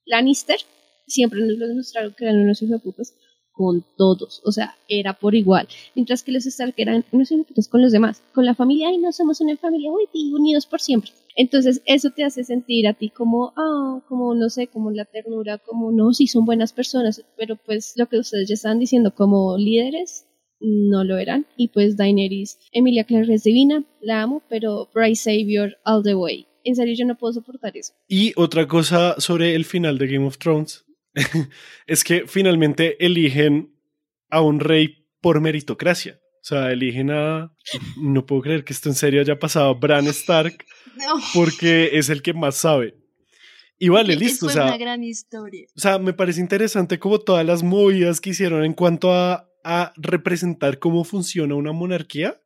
Lannister siempre nos lo demostraron que eran unos hijos con todos, o sea, era por igual. Mientras que los Stark eran unos putos con los demás, con la familia, y no somos una familia, uy, unidos por siempre. Entonces, eso te hace sentir a ti como, ah, como, no sé, como la ternura, como, no, sí son buenas personas, pero pues lo que ustedes ya estaban diciendo como líderes, no lo eran. Y pues Daenerys, Emilia Clarke es divina, la amo, pero Bryce Savior all the way. En serio, yo no puedo soportar eso. Y otra cosa sobre el final de Game of Thrones, [laughs] es que finalmente eligen a un rey por meritocracia. O sea, eligen a... No puedo creer que esto en serio haya pasado Bran Stark [laughs] porque es el que más sabe. Y vale, listo. o sea, una gran historia. O sea, me parece interesante como todas las movidas que hicieron en cuanto a, a representar cómo funciona una monarquía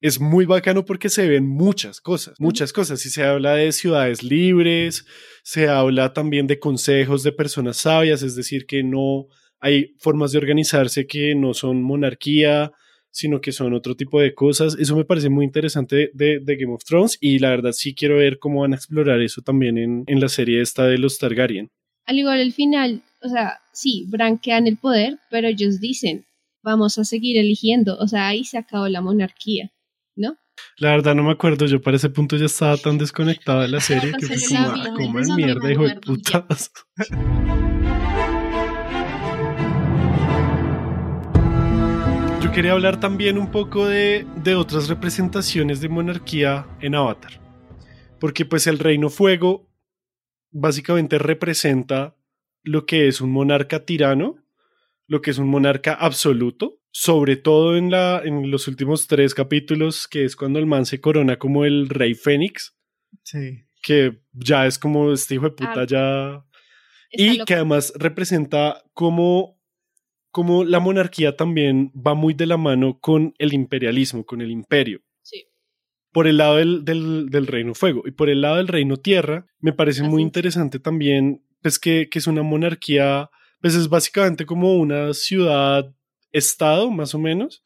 es muy bacano porque se ven muchas cosas, muchas cosas. Y se habla de ciudades libres, se habla también de consejos de personas sabias, es decir, que no hay formas de organizarse que no son monarquía, sino que son otro tipo de cosas. Eso me parece muy interesante de, Game of Thrones y la verdad sí quiero ver cómo van a explorar eso también en, en la serie esta de los Targaryen. Al igual el final, o sea, sí, branquean el poder, pero ellos dicen, vamos a seguir eligiendo, o sea, ahí se acabó la monarquía. ¿No? La verdad no me acuerdo, yo para ese punto ya estaba tan desconectada de la [laughs] serie que fue como, ah, como en mierda, hijo de putas. [laughs] Yo quería hablar también un poco de, de otras representaciones de monarquía en Avatar. Porque pues el Reino Fuego básicamente representa lo que es un monarca tirano, lo que es un monarca absoluto, sobre todo en, la, en los últimos tres capítulos, que es cuando el man se corona como el rey Fénix. Sí. Que ya es como este hijo de puta ah, ya. Y que además representa como, como la monarquía también va muy de la mano con el imperialismo, con el imperio. Sí. Por el lado del, del, Reino Fuego y por el lado del Reino Tierra, me parece muy interesante también, pues que, que es una monarquía, pues es básicamente como una ciudad estado, más o menos,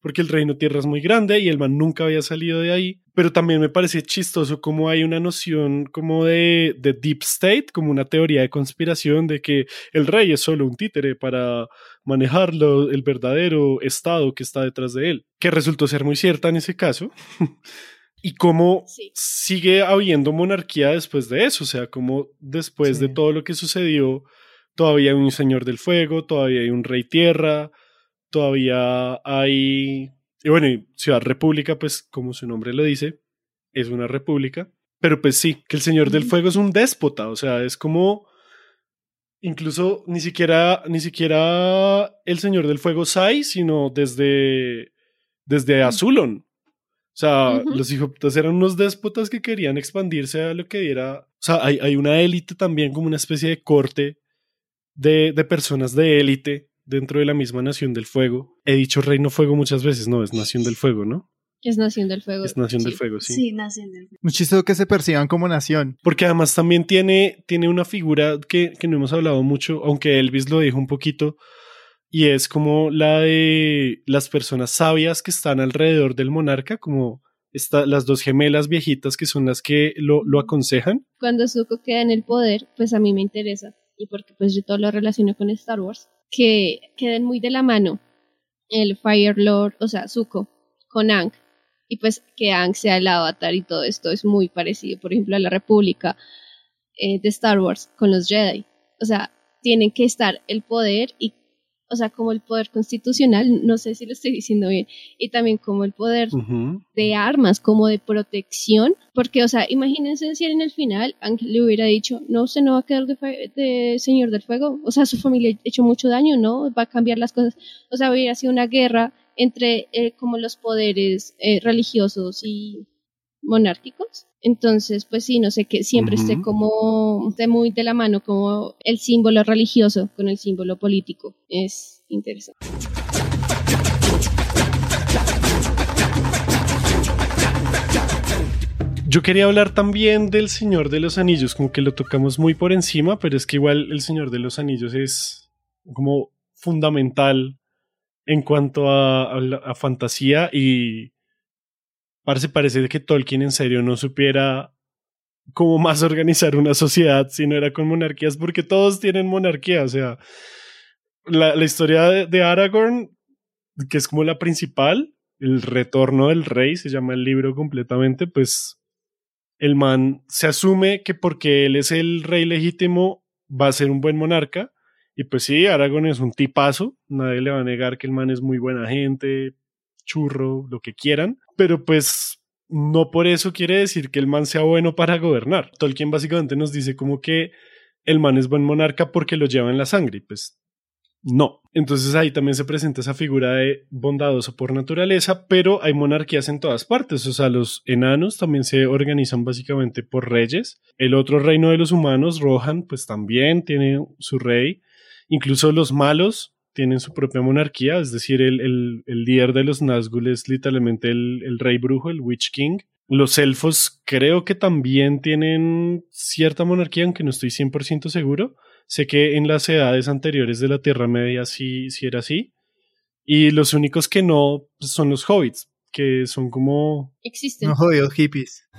porque el reino tierra es muy grande y el man nunca había salido de ahí, pero también me parece chistoso como hay una noción como de, de deep state, como una teoría de conspiración de que el rey es solo un títere para manejarlo, el verdadero estado que está detrás de él, que resultó ser muy cierta en ese caso. [laughs] y cómo sigue habiendo monarquía después de eso, o sea, como después de todo lo que sucedió, todavía hay un señor del fuego, todavía hay un rey tierra, todavía hay, y bueno, Ciudad República, pues como su nombre lo dice, es una república, pero pues sí, que el Señor del Fuego es un déspota, o sea, es como, incluso ni siquiera, ni siquiera el Señor del Fuego Sai, sino desde, desde Azulon. O sea, los hijos eran unos déspotas que querían expandirse a lo que diera. O sea, hay, hay una élite también, como una especie de corte de, de personas de élite dentro de la misma Nación del Fuego. He dicho Reino Fuego muchas veces, no, es Nación del Fuego, ¿no? Es Nación del Fuego. Es Nación del Fuego, sí. Sí, Nación del Fuego. Muchísimo que se perciban como nación. Porque además también tiene, tiene una figura que, que no hemos hablado mucho, aunque Elvis lo dijo un poquito, y es como la de las personas sabias que están alrededor del monarca, como está, las dos gemelas viejitas que son las que lo, lo aconsejan. Cuando Zuko queda en el poder, pues a mí me interesa, y porque pues yo todo lo relaciono con Star Wars, que queden muy de la mano el Fire Lord, o sea, Zuko, con Aang, y pues que Aang sea el avatar y todo esto es muy parecido, por ejemplo, a la República eh, de Star Wars con los Jedi. O sea, tienen que estar el poder y o sea, como el poder constitucional, no sé si lo estoy diciendo bien, y también como el poder de armas, como de protección, porque, o sea, imagínense si en el final Ángel le hubiera dicho, no, usted no va a quedar de, Señor del Fuego, o sea, su familia ha hecho mucho daño, ¿no? Va a cambiar las cosas, o sea, hubiera sido una guerra entre eh, como los poderes eh, religiosos y monárquicos. Entonces, pues sí, no sé, que siempre esté como, esté muy de la mano como el símbolo religioso con el símbolo político. Es interesante. Yo quería hablar también del Señor de los Anillos, como que lo tocamos muy por encima, pero es que igual el Señor de los Anillos es como fundamental en cuanto a, a fantasía y Parece, parece que Tolkien en serio no supiera cómo más organizar una sociedad si no era con monarquías, porque todos tienen monarquía. O sea, la, la historia de, Aragorn, que es como la principal, el retorno del rey, se llama el libro completamente, pues el man se asume que porque él es el rey legítimo va a ser un buen monarca. Y pues sí, Aragorn es un tipazo, nadie le va a negar que el man es muy buena gente, churro, lo que quieran, pero pues no por eso quiere decir que el man sea bueno para gobernar. Tolkien básicamente nos dice como que el man es buen monarca porque lo lleva en la sangre, pues no. Entonces ahí también se presenta esa figura de bondadoso por naturaleza, pero hay monarquías en todas partes. O sea, los enanos también se organizan básicamente por reyes. El otro reino de los humanos, Rohan, pues también tiene su rey. Incluso los malos tienen su propia monarquía, es decir, el, el, el líder de los Nazgûl es literalmente el, el, rey brujo, el Witch King. Los elfos creo que también tienen cierta monarquía, aunque no estoy 100% seguro. Sé que en las edades anteriores de la Tierra Media sí, sí era así. Y los únicos que no pues, son los hobbits, que son como... Existen. No jodidos hippies. [laughs]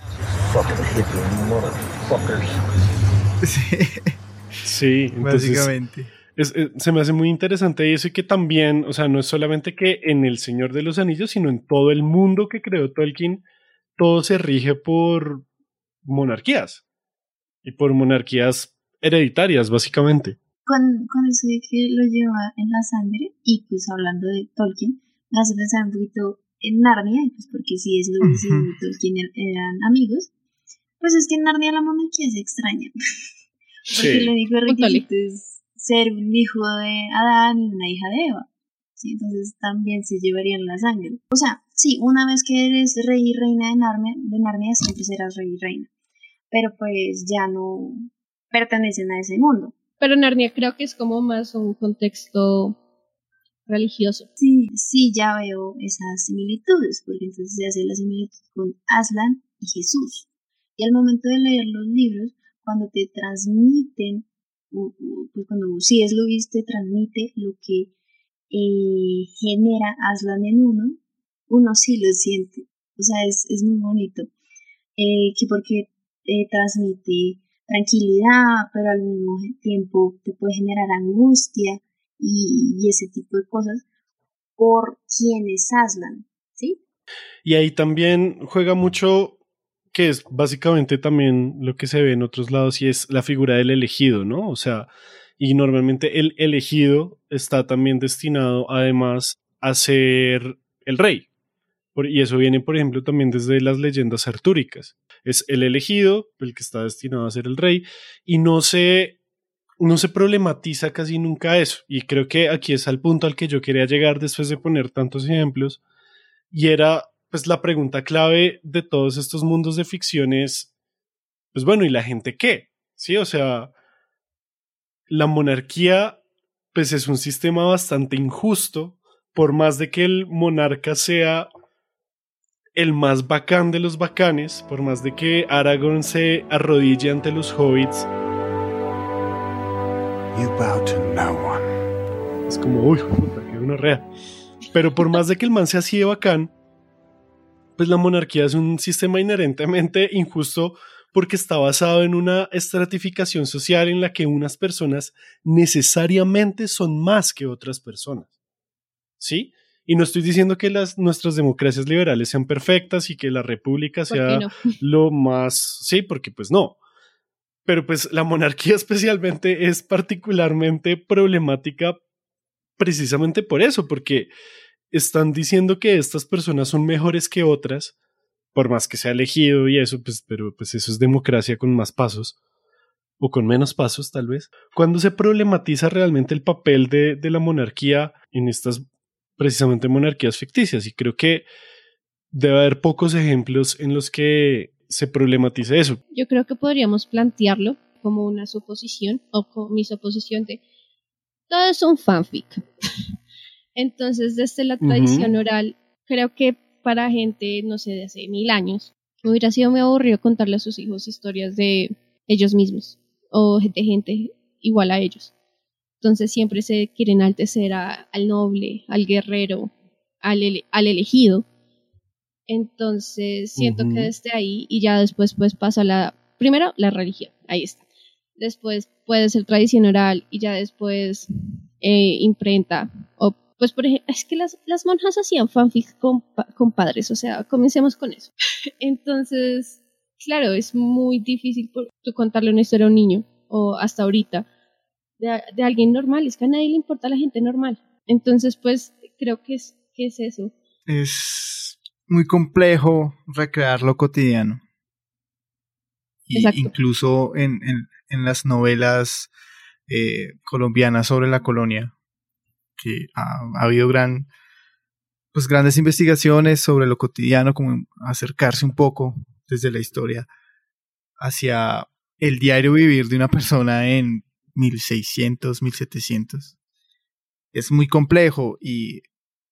Sí. Sí, básicamente. Eh, se me hace muy interesante eso y que también, o sea, no es solamente que en El Señor de los Anillos, sino en todo el mundo que creó Tolkien, todo se rige por monarquías y por monarquías hereditarias, básicamente. Con, con eso de que lo lleva en la sangre, y pues hablando de Tolkien, me hace pensar un poquito en Narnia, pues porque si es lo y Tolkien er, eran amigos, pues es que en Narnia la monarquía es extraña. [laughs] porque sí. lo único requisito es ser un hijo de Adán y una hija de Eva. ¿sí? Entonces también se llevarían la sangre. O sea, sí, una vez que eres rey y reina de Narnia, de Narnia siempre serás rey y reina. Pero pues ya no pertenecen a ese mundo. Pero Narnia creo que es como más un contexto religioso. Sí, sí, ya veo esas similitudes, porque entonces se hace la similitud con Aslan y Jesús. Y al momento de leer los libros, cuando te transmiten pues cuando si es lo viste, transmite lo que eh, genera Aslan en uno, uno sí lo siente. O sea, es, es muy bonito. Eh, que porque eh, transmite tranquilidad, pero al mismo tiempo te puede generar angustia y, y ese tipo de cosas por quién es Aslan, ¿sí? Y ahí también juega mucho que es básicamente también lo que se ve en otros lados y es la figura del elegido, ¿no? O sea, y normalmente el elegido está también destinado además a ser el rey. Y eso viene, por ejemplo, también desde las leyendas artúricas. Es el elegido, el que está destinado a ser el rey, y no se, no se problematiza casi nunca eso. Y creo que aquí es al punto al que yo quería llegar después de poner tantos ejemplos, y era pues la pregunta clave de todos estos mundos de ficción es, pues bueno, ¿y la gente qué? Sí, o sea, la monarquía, pues es un sistema bastante injusto, por más de que el monarca sea el más bacán de los bacanes, por más de que Aragorn se arrodille ante los hobbits. You bow to no one. Es como, uy, puta, una rea. Pero por más de que el man sea así de bacán, pues la monarquía es un sistema inherentemente injusto porque está basado en una estratificación social en la que unas personas necesariamente son más que otras personas. ¿Sí? Y no estoy diciendo que las, nuestras democracias liberales sean perfectas y que la república sea no? lo más... Sí, porque pues no. Pero pues la monarquía [laughs] especialmente es particularmente problemática precisamente por eso, porque están diciendo que estas personas son mejores que otras, por más que sea elegido y eso, pues, pero pues eso es democracia con más pasos, o con menos pasos tal vez. Cuando se problematiza realmente el papel de, de la monarquía en estas precisamente monarquías ficticias, y creo que debe haber pocos ejemplos en los que se problematice eso. Yo creo que podríamos plantearlo como una suposición o como mi suposición de todo es un fanfic. [laughs] Entonces, desde la tradición oral, creo que para gente, no sé, de hace mil años, hubiera sido muy aburrido contarle a sus hijos historias de ellos mismos o de gente igual a ellos. Entonces siempre se quieren enaltecer a, al noble, al guerrero, al, ele al elegido. Entonces siento que desde ahí y ya después pues pasa la, primero la religión, ahí está. Después puede ser tradición oral y ya después eh, imprenta o pues por ejemplo, es que las, las monjas hacían fanfic con, pa- con padres, o sea, comencemos con eso. [laughs] Entonces, claro, es muy difícil por, tú contarle una historia a un niño o hasta ahorita de, de alguien normal, es que a nadie le importa a la gente normal. Entonces, pues creo que es, que es eso. Es muy complejo recrear lo cotidiano. Y Exacto. incluso en, en, en las novelas eh, colombianas sobre la colonia, que ha, ha habido pues grandes investigaciones sobre lo cotidiano, como acercarse un poco desde la historia hacia el diario vivir de una persona en 1600, 1700. Es muy complejo y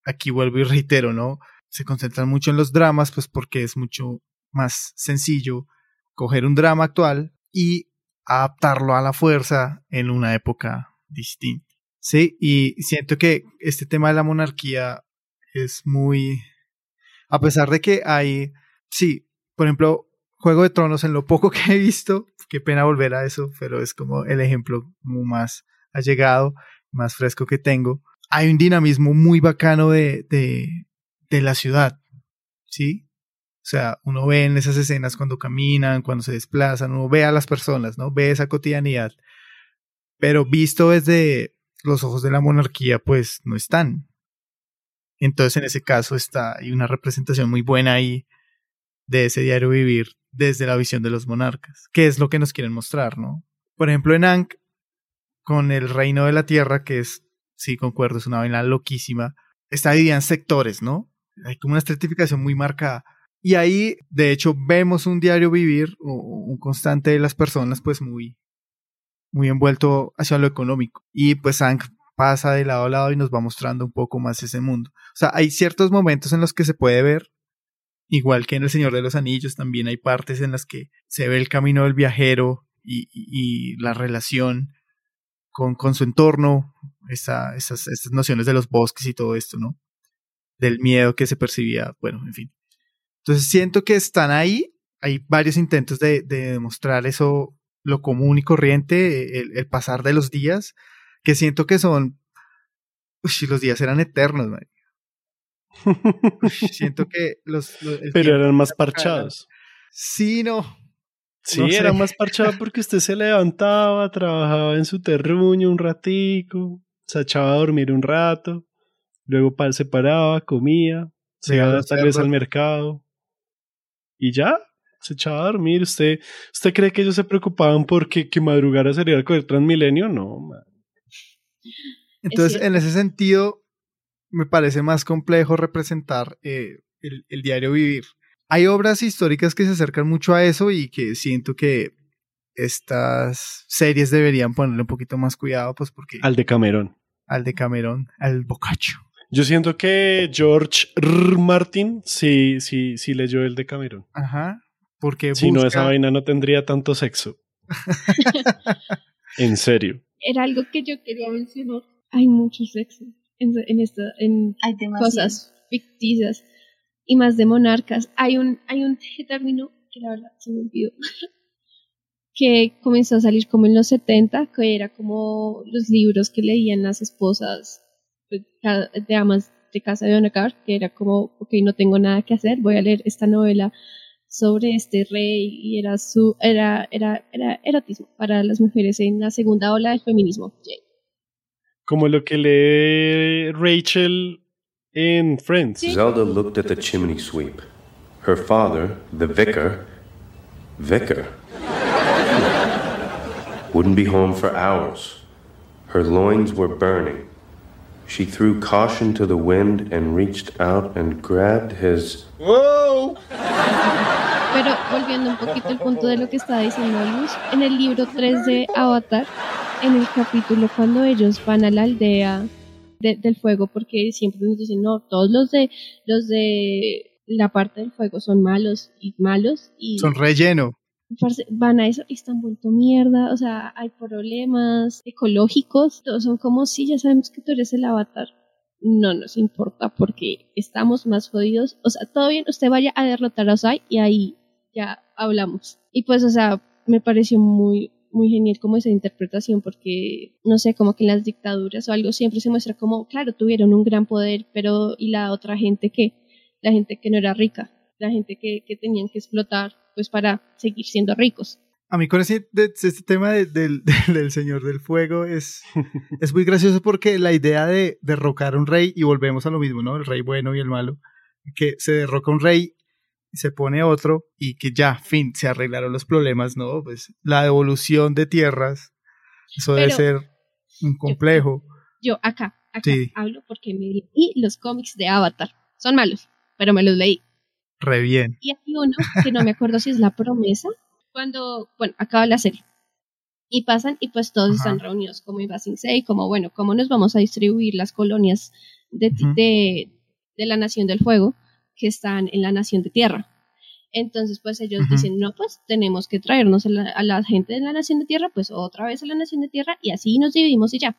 aquí vuelvo y reitero, ¿no? Se concentran mucho en los dramas, pues porque es mucho más sencillo coger un drama actual y adaptarlo a la fuerza en una época distinta. Sí, y siento que este tema de la monarquía es muy... A pesar de que hay, sí, por ejemplo, Juego de Tronos, en lo poco [laughs] que he visto, qué pena volver a eso, pero es como el ejemplo más allegado, más fresco que tengo. Hay un dinamismo muy bacano de, de, de la ciudad, ¿sí? O sea, uno ve en esas escenas cuando caminan, cuando se desplazan, uno ve a las personas, ¿no? Ve esa cotidianidad. Pero visto desde los ojos de la monarquía, pues no están. Entonces, en ese caso está, hay una representación muy buena ahí de ese diario vivir desde la visión de los monarcas, que es lo que nos quieren mostrar, ¿no? Por ejemplo, en Ankh, con el reino de la tierra, que es, sí, concuerdo, es una vaina loquísima, está dividida en sectores, ¿no? Hay como una estratificación muy marcada. Y ahí, de hecho, vemos un diario vivir, o un constante de las personas, pues muy, muy envuelto hacia lo económico. Y pues Ankh pasa de lado a lado y nos va mostrando un poco más ese mundo. O sea, hay ciertos momentos en los que se puede ver, igual que en El Señor de los Anillos, también hay partes en las que se ve el camino del viajero y, y, y la relación con, con su entorno, esa, esas, esas nociones de los bosques y todo esto, ¿no? Del miedo que se percibía, bueno, en fin. Entonces siento que están ahí, hay varios intentos de, de demostrar eso, lo común y corriente, el, el pasar de los días, que siento que son, uy, los días eran eternos, man. Uy, siento que los... los Pero eran más parchados. Sí, no. Sí, no sé. era más parchado porque usted se levantaba, trabajaba en su terruño un ratico, se echaba a dormir un rato, luego se paraba, comía, se iba tal vez al mercado y ya, se echaba a dormir. ¿Usted, ¿usted cree que ellos se preocupaban porque que madrugara sería el coger Transmilenio? No, man. Entonces, en ese sentido, me parece más complejo representar eh, el, el diario vivir. Hay obras históricas que se acercan mucho a eso y que siento que estas series deberían ponerle un poquito más cuidado, pues porque Al de Cameron. al de Cameron, al Boccaccio. Yo siento que George R. Martin sí, sí, sí leyó el de Cameron. Ajá. Porque Si no, busca- esa vaina no tendría tanto sexo. [laughs] en serio. Era algo que yo quería mencionar. Hay mucho sexo en, en, esta, en Hay cosas ficticias. y más de monarcas. Hay un, hay un término que la verdad se me olvidó, [laughs] que comenzó a salir como en los 70, que era como los libros que leían las esposas de amas de casa de Onacar, que era como, ok, no tengo nada que hacer, voy a leer esta novela sobre este rey y era su era era era erotismo para las mujeres en la segunda ola del feminismo. Como lo que lee Rachel en Friends. Zelda looked at the chimney sweep. Her father, the vicar, vicar, wouldn't be home for hours. Her loins were burning. She threw caution to the wind and reached out and grabbed his. ¡Whoa! Pero volviendo un poquito al punto de lo que estaba diciendo Luz, en el libro 3 de Avatar, en el capítulo cuando ellos van a la aldea del fuego, porque siempre nos dicen, no, todos los de, los de la parte del fuego son malos y malos y... Son relleno. Van a eso y están vuelto mierda, o sea, hay problemas ecológicos, todos son como, si ya sabemos que tú eres el avatar, no nos importa porque estamos más jodidos. O sea, todo bien, usted vaya a derrotar a Osai y ahí hablamos. Y pues, o sea, me pareció muy, muy genial como esa interpretación porque, no sé, como que en las dictaduras o algo siempre se muestra como, claro, tuvieron un gran poder, pero ¿y la otra gente qué? La gente que no era rica, la gente que, que tenían que explotar pues para seguir siendo ricos. A mí con ese, este tema [laughs] del, del, Señor del Fuego es, es muy gracioso porque la idea de derrocar a un rey, y volvemos a lo mismo, ¿no? El rey bueno y el malo, que se derroca un rey se pone otro y que ya, fin, se arreglaron los problemas, ¿no? Pues la devolución de tierras, eso debe ser un complejo. Yo, acá, acá hablo porque me leí los cómics de Avatar. Son malos, pero me los leí. Re bien. Y hay uno que no me acuerdo si es la promesa cuando, bueno, acaba la serie. Y pasan y pues todos están reunidos como iba Sing como bueno, cómo nos vamos a distribuir las colonias de, de, de, la Nación del Fuego que están en la Nación de Tierra. Entonces pues ellos dicen, no, pues tenemos que traernos a la, a la, gente de la Nación de Tierra, pues otra vez a la Nación de Tierra y así nos dividimos y ya.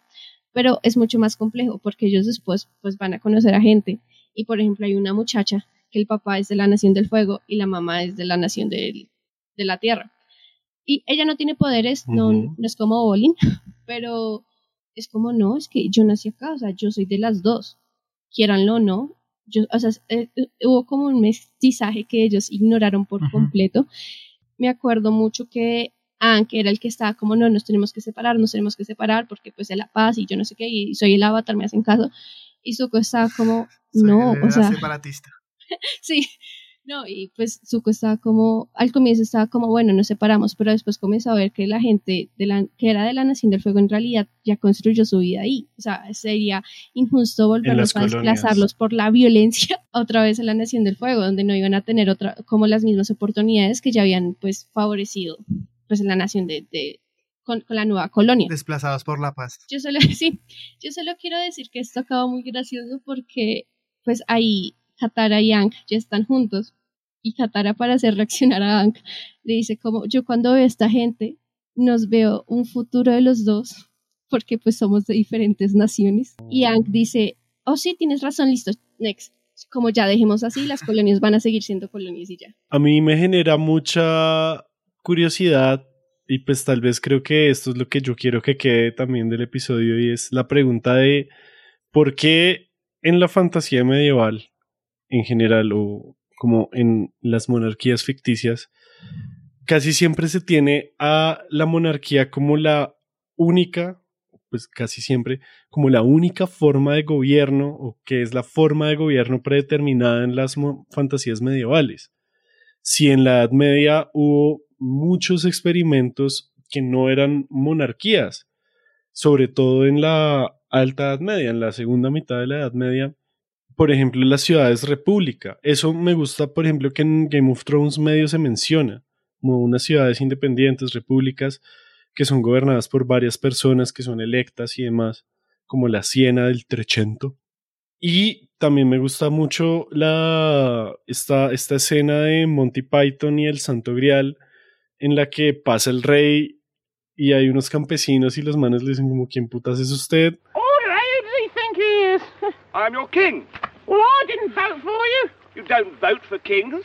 Pero es mucho más complejo porque ellos después pues van a conocer a gente. Y por ejemplo hay una muchacha que el papá es de la Nación del Fuego y la mamá es de la Nación del, de la Tierra. Y ella no tiene poderes, no, no es como Bolin, [laughs] pero es como, no, es que yo nací acá, o sea, yo soy de las dos, quieranlo o no. Yo, o sea, eh, hubo como un mestizaje que ellos ignoraron por completo. Me acuerdo mucho que que era el que estaba como, no, nos tenemos que separar, nos tenemos que separar porque pues es la paz y yo no sé qué, y soy el avatar, me hacen caso. Y Zuko estaba como, no, o sea... Separatista. [laughs] sí, no, y pues Zuko estaba como, al comienzo estaba como, bueno, nos separamos, pero después comenzó a ver que la gente de la, que era de la Nación del Fuego en realidad ya construyó su vida ahí. O sea, sería injusto volverlos a desplazarlos por la violencia [laughs] otra vez en la Nación del Fuego, donde no iban a tener otra, como las mismas oportunidades que ya habían pues favorecido pues en la Nación de, de con, la nueva colonia. Desplazados por la paz. Yo solo, [laughs] sí, yo solo quiero decir que esto acaba muy gracioso porque pues ahí Katara y Aang ya están juntos. Y Katara para hacer reaccionar a Aang le dice como yo cuando veo a esta gente nos veo un futuro de los dos porque pues somos de diferentes naciones. Y Aang dice, oh sí, tienes razón, listo, next. Como ya dejemos así, las colonias van a seguir siendo colonias y ya. A mí me genera mucha curiosidad y pues tal vez creo que esto es lo que yo quiero que quede también del episodio y es la pregunta de por qué en la fantasía medieval en general o como en las monarquías ficticias, casi siempre se tiene a la monarquía como la única, pues casi siempre, como la única forma de gobierno o que es la forma de gobierno predeterminada en las fantasías medievales. Si en la Edad Media hubo muchos experimentos que no eran monarquías, sobre todo en la Alta Edad Media, en la segunda mitad de la Edad Media, por ejemplo, las ciudades república. Eso me gusta, por ejemplo, que en Game of Thrones medio se menciona, como unas ciudades independientes, repúblicas, que son gobernadas por varias personas que son electas y demás, como la Siena del Trecento. Y también me gusta mucho la, esta, esta escena de Monty Python y el Santo Grial, en la que pasa el rey y hay unos campesinos y los manes le dicen como, ¿quién putas es usted? Oh, think he is? I'm your king. Well, I didn't vote for you. You don't vote for kings.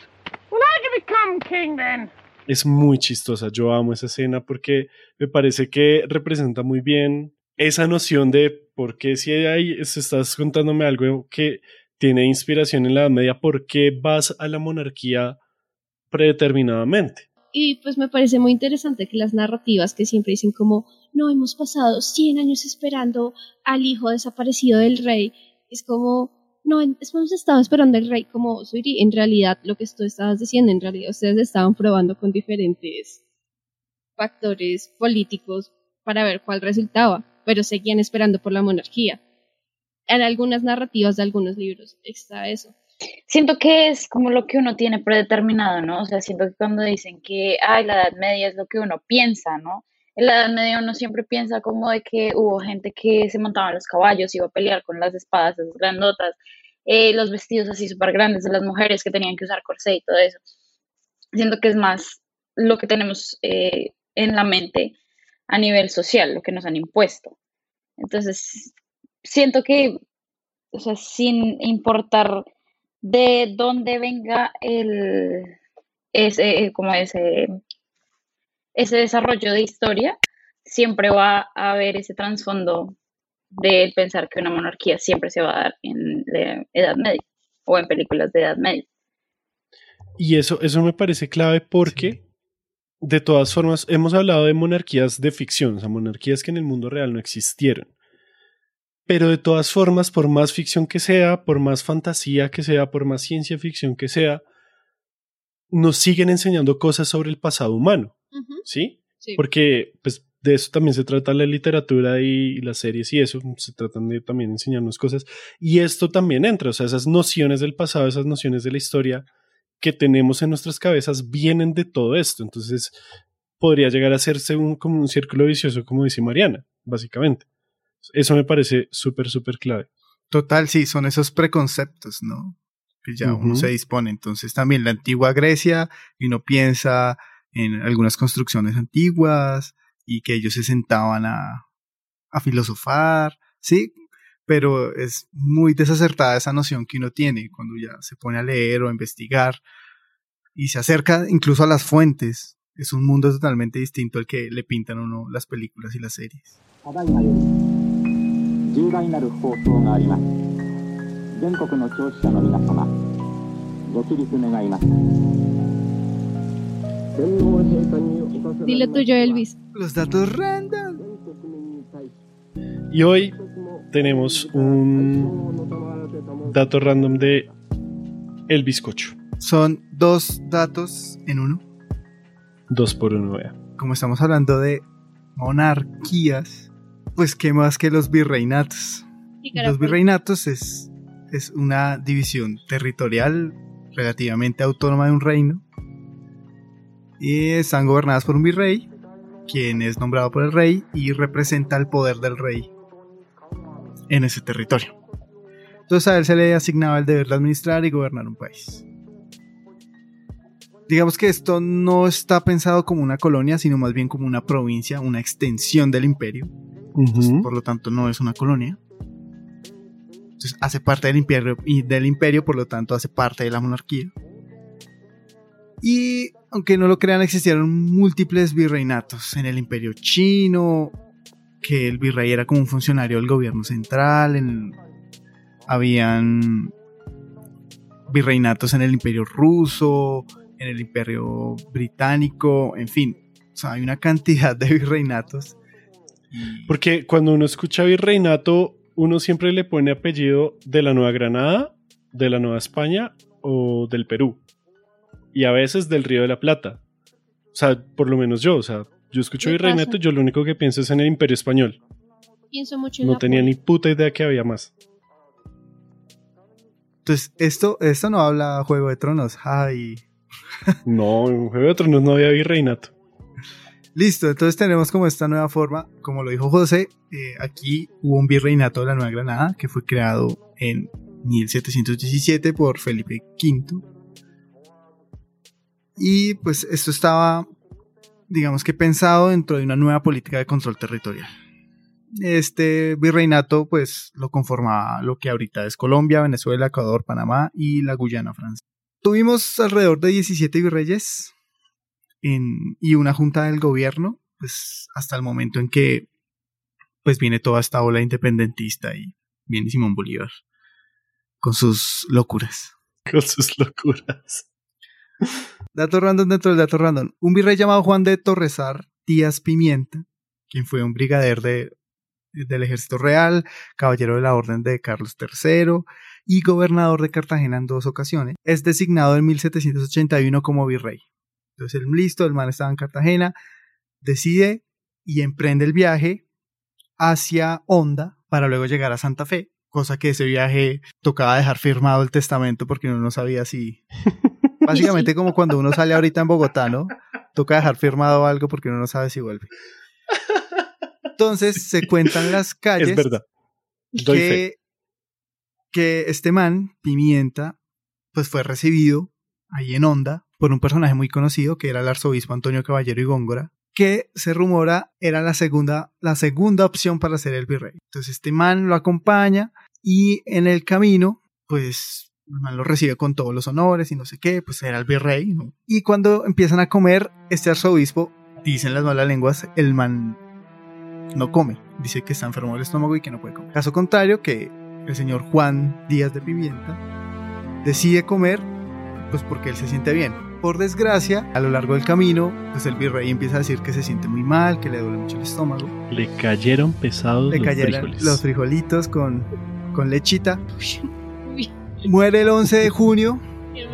Well, how'd you become king then? Es muy chistosa, yo amo esa escena porque me parece que representa muy bien esa noción de por qué si ahí estás contándome algo que tiene inspiración en la Edad Media, ¿por qué vas a la monarquía predeterminadamente? Y pues me parece muy interesante que las narrativas que siempre dicen como, no, hemos pasado 100 años esperando al hijo desaparecido del rey, es como, no, hemos estado esperando al rey, como, Suiri, en realidad lo que tú estabas diciendo, en realidad ustedes estaban probando con diferentes factores políticos para ver cuál resultaba, pero seguían esperando por la monarquía. En algunas narrativas de algunos libros está eso. Siento que es como lo que uno tiene predeterminado, ¿no? O sea, siento que cuando dicen que, ay, la Edad Media es lo que uno piensa, ¿no? En la Edad Media uno siempre piensa como de que hubo gente que se montaba en los caballos, iba a pelear con las espadas, esas grandotas, eh, los vestidos así súper grandes de las mujeres que tenían que usar corsé y todo eso. Siento que es más lo que tenemos eh, en la mente a nivel social, lo que nos han impuesto. Entonces, siento que, o sea, sin importar de dónde venga el, ese, como ese, ese desarrollo de historia, siempre va a haber ese trasfondo de pensar que una monarquía siempre se va a dar en la Edad Media o en películas de Edad Media. Y eso, eso me parece clave porque, de todas formas, hemos hablado de monarquías de ficción, o sea, monarquías que en el mundo real no existieron. Pero de todas formas, por más ficción que sea, por más fantasía que sea, por más ciencia ficción que sea, nos siguen enseñando cosas sobre el pasado humano, ¿sí? Porque pues, de eso también se trata la literatura y, las series y eso, se tratan de también enseñarnos cosas. Y esto también entra, o sea, esas nociones del pasado, esas nociones de la historia que tenemos en nuestras cabezas vienen de todo esto. Entonces, podría llegar a hacerse un, como un círculo vicioso, como dice Mariana, básicamente. Eso me parece súper, súper clave. Total, sí, son esos preconceptos, ¿no? Que ya uno se dispone. Entonces también la antigua Grecia, y uno piensa en algunas construcciones antiguas y que ellos se sentaban a, a filosofar, ¿sí? Pero es muy desacertada esa noción que uno tiene cuando ya se pone a leer o a investigar y se acerca incluso a las fuentes. Es un mundo totalmente distinto al que le pintan uno las películas y las series. 重大なる放送があります全国の聴取者の皆様ご起立願います Dilo tuyo, Elvis. Los datos random. Y hoy tenemos un dato random de el bizcocho. Son dos datos en uno. Dos por uno, vea. Como estamos hablando de monarquías, pues qué más que los virreinatos. Los virreinatos es, es una división territorial relativamente autónoma de un reino están gobernadas por un virrey, quien es nombrado por el rey y representa el poder del rey en ese territorio. Entonces a él se le asignaba el deber de administrar y gobernar un país. Digamos que esto no está pensado como una colonia, sino más bien como una provincia, una extensión del imperio por lo tanto no es una colonia. Entonces hace parte del imperio, y del imperio, por lo tanto hace parte de la monarquía. Y aunque no lo crean, existieron múltiples virreinatos en el imperio chino, que el virrey era como un funcionario del gobierno central, en, habían virreinatos en el imperio ruso, en el imperio británico, en fin, hay una cantidad de [laughs] virreinatos porque cuando uno escucha virreinato, uno siempre le pone apellido de la Nueva Granada, de la Nueva España o del Perú. Y a veces del Río de la Plata. O sea, por lo menos yo, o sea, yo escucho virreinato y yo lo único que pienso es en el Imperio Español. Pienso mucho en No tenía ni puta idea que había más. Entonces, esto, esto no habla Juego de Tronos. Ay. [laughs] no, en Juego de Tronos no había virreinato. Listo, entonces tenemos como esta nueva forma, como lo dijo José, eh, aquí hubo un virreinato de la Nueva Granada que fue creado en 1717 por Felipe V. Y pues esto estaba, digamos que pensado dentro de una nueva política de control territorial. este virreinato pues lo conformaba lo que ahorita es Colombia, Venezuela, Ecuador, Panamá y la Guyana francesa. Tuvimos alrededor de 17 virreyes y una junta del gobierno, pues hasta el momento en que pues viene toda esta ola independentista y viene Simón Bolívar con sus locuras. Con sus locuras. Dato random dentro del dato random. Un virrey llamado Juan de Torresar Díaz Pimienta, quien fue un brigadier de, del ejército real, caballero de la orden de Carlos III y gobernador de Cartagena en dos ocasiones, es designado en 1781 como virrey. Entonces, el listo, el man estaba en Cartagena, decide y emprende el viaje hacia Honda para luego llegar a Santa Fe, cosa que ese viaje tocaba dejar firmado el testamento porque uno no sabía si [laughs] Básicamente como [laughs] cuando uno sale ahorita en Bogotá, ¿no? Toca dejar firmado algo porque uno no sabe si vuelve. Entonces se cuentan las [laughs] calles. Es verdad. que, que este man, Pimienta, pues fue recibido ahí en Onda por un personaje muy conocido que era el arzobispo Antonio Caballero y Góngora, que se rumora era la segunda, la segunda opción para ser el virrey. Entonces este man lo acompaña y en el camino, pues lo recibe con todos los honores y no sé qué, pues era el virrey. ¿no? Y cuando empiezan a comer, este arzobispo, dicen las malas lenguas, el man no come. Dice que está enfermo del estómago y que no puede comer. Caso contrario, que el señor Juan Díaz de Pimienta decide comer, pues porque él se siente bien. Por desgracia, a lo largo del camino, pues el virrey empieza a decir que se siente muy mal, que le duele mucho el estómago. Le cayeron pesados Le los cayeron frijoles. los frijolitos con, con lechita. [laughs] Muere el 11 de junio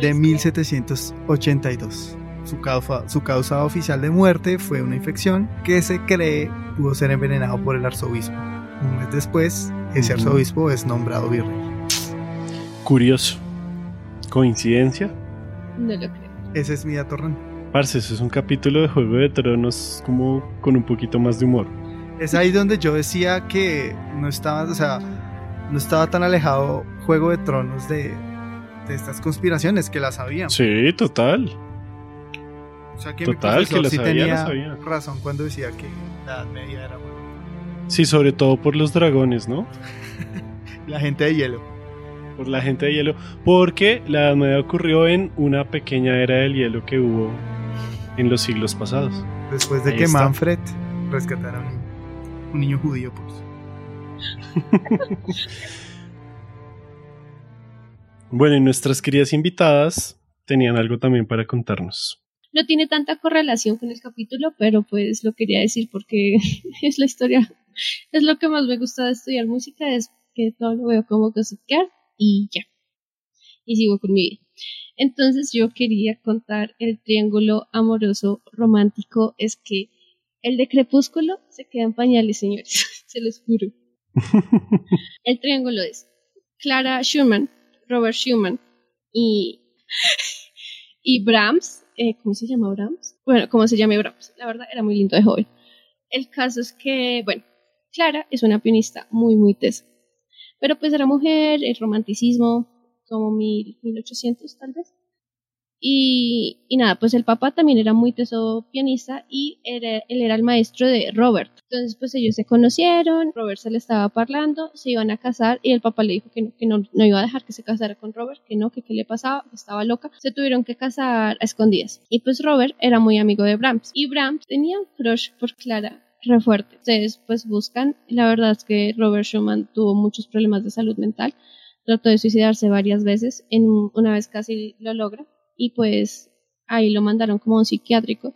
de 1782. Su causa, su causa oficial de muerte fue una infección que se cree pudo ser envenenado por el arzobispo. Un mes después, ese arzobispo es nombrado virrey. Curioso. ¿Coincidencia? No lo creo. Ese es mi dato. Parce, eso es un capítulo de Juego de Tronos como con un poquito más de humor. Es ahí donde yo decía que no estaba, o sea, no estaba tan alejado Juego de Tronos de, de estas conspiraciones que las sabíamos. Sí, total. O sea que Total, mi que sí tenía razón cuando decía que la Edad Media era buena. Sí, sobre todo por los dragones, ¿no? [laughs] La gente de hielo. Por la gente de hielo. Porque la Edad Media ocurrió en una pequeña era del hielo que hubo en los siglos pasados. Después de Ahí que está. Manfred rescatara a un niño, un niño judío, pues. [laughs] Bueno, y nuestras queridas invitadas tenían algo también para contarnos. No tiene tanta correlación con el capítulo, pero pues lo quería decir porque [laughs] es la historia, es lo que más me gusta de estudiar música, es que todo lo veo como Girl y ya. Y sigo con mi vida. Entonces yo quería contar el triángulo amoroso romántico, es que el de Crepúsculo se queda en pañales, señores, [laughs] se los juro. [laughs] El triángulo es Clara Schumann, Robert Schumann y, [laughs] y Brahms. eh, ¿Cómo se llama Brahms? Bueno, ¿cómo se llama Brahms? La verdad era muy lindo de joven. El caso es que, bueno, Clara es una pianista muy, muy tesa. Pero pues era mujer, el romanticismo, como mil, 1800 tal vez. Y, nada, pues el papá también era muy teso pianista y era, él era el maestro de Robert. Entonces, pues ellos se conocieron, Robert se le estaba parlando, se iban a casar y el papá le dijo que no, que no, iba a dejar que se casara con Robert, que no, que qué le pasaba, que estaba loca. Se tuvieron que casar a escondidas. Y pues Robert era muy amigo de Brahms y Brahms tenía un crush por Clara re. Ustedes pues buscan, la verdad es que Robert Schumann tuvo muchos problemas de salud mental, trató de suicidarse varias veces, en una vez casi lo logra y pues ahí lo mandaron como a un psiquiátrico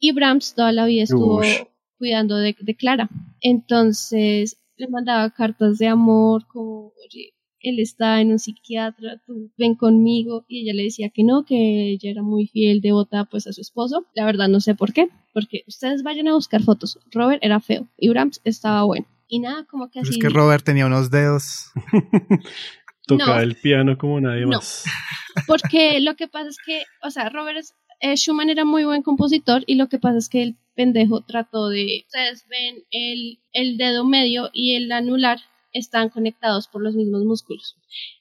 y Brahms toda la vida estuvo Ush. cuidando de, de Clara. Entonces le mandaba cartas de amor como, oye, él está en un psiquiatra, tú ven conmigo y ella le decía que no, que ella era muy fiel, devota pues a su esposo. La verdad no sé por qué, porque ustedes vayan a buscar fotos. Robert era feo y Brahms estaba bueno. Y nada, como que Pero así... es que Robert tenía unos dedos. [laughs] Tocaba No. el piano como nadie No. más. [laughs] Porque lo que pasa es que, o sea, Robert eh, Schumann era muy buen compositor y lo que pasa es que el pendejo trató de... Ustedes ven el, el dedo medio y el anular están conectados por los mismos músculos.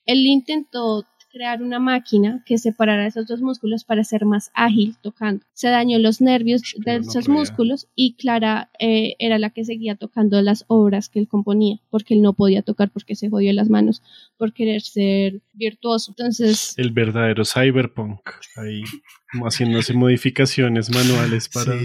Él intentó crear una máquina que separara esos dos músculos para ser más ágil tocando. Se dañó los nervios de esos músculos y Clara eh, era la que seguía tocando las obras que él componía, porque él no podía tocar porque se jodió las manos por querer ser virtuoso. Entonces... El verdadero cyberpunk, ahí haciéndose modificaciones manuales [laughs] para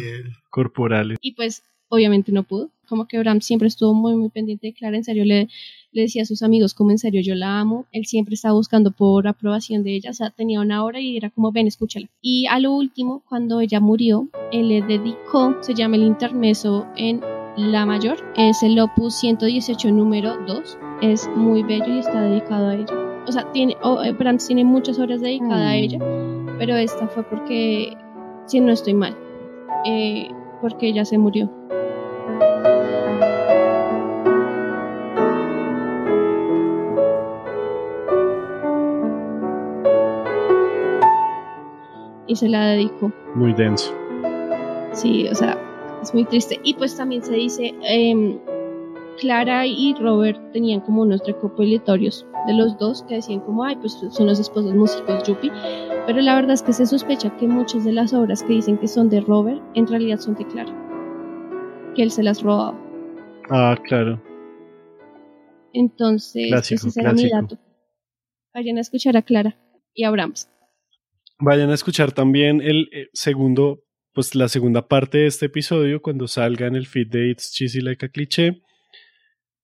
corporales. Y pues obviamente no pudo. Como que Bram siempre estuvo muy, muy pendiente de Clara, en serio le, le decía a sus amigos como en serio yo la amo, él siempre estaba buscando por aprobación de ella, o sea, tenía una hora y era como ven, escúchala. Y a lo último, cuando ella murió, él le dedicó, se llama el intermeso en La Mayor, es el opus 118 número 2, es muy bello y está dedicado a ella. O sea, tiene, oh, eh, tiene muchas horas dedicadas a ella, pero esta fue porque, si no estoy mal, eh, porque ella se murió. Y se la dedicó. Muy denso. Sí, o sea, es muy triste. Y pues también se dice, eh, Clara y Robert tenían como unos recopilatorios de los dos que decían como, ay, pues son los esposos músicos Yuppie. Pero la verdad es que se sospecha que muchas de las obras que dicen que son de Robert, en realidad son de Clara. Que él se las robaba. Ah, claro. Entonces, ese será mi dato. Vayan a escuchar a Clara y a Brahms. Vayan a escuchar también el eh, segundo, pues la segunda parte de este episodio cuando salga en el feed de It's Cheesy Like a Cliché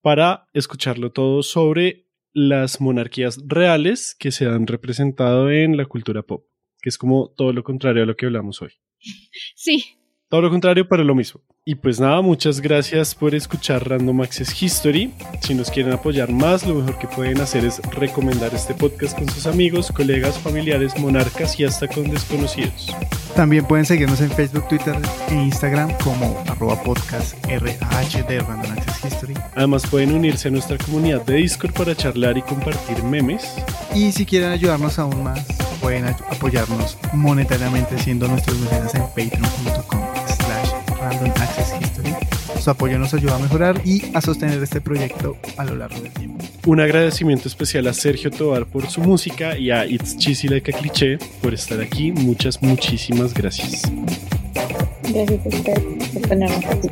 para escucharlo todo sobre las monarquías reales que se han representado en la cultura pop, que es como todo lo contrario a lo que hablamos hoy. [laughs] Sí, todo lo contrario, pero lo mismo. Y pues nada, muchas gracias por escuchar Random Access History. Si nos quieren apoyar más, lo mejor que pueden hacer es recomendar este podcast con sus amigos, colegas, familiares, monarcas y hasta con desconocidos. También pueden seguirnos en Facebook, Twitter e Instagram como arroba podcast de Random Access History. Además pueden unirse a nuestra comunidad de Discord para charlar y compartir memes. Y si quieren ayudarnos aún más, pueden apoyarnos monetariamente siendo nuestros mecenas en patreon.com Random Access History. Su apoyo nos ayuda a mejorar y a sostener este proyecto a lo largo del tiempo. Un agradecimiento especial a Sergio Tobar por su música y a It's Cheesy Like a Cliché por estar aquí. Muchas, muchísimas gracias. Gracias a usted por tenernos aquí.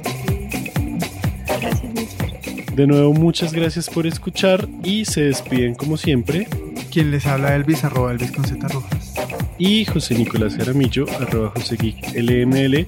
De nuevo, muchas gracias por escuchar y se despiden como siempre. Quien les habla Elvis, arroba Elvis con Z Rojas. Y José Nicolás Jaramillo, arroba José Geek LML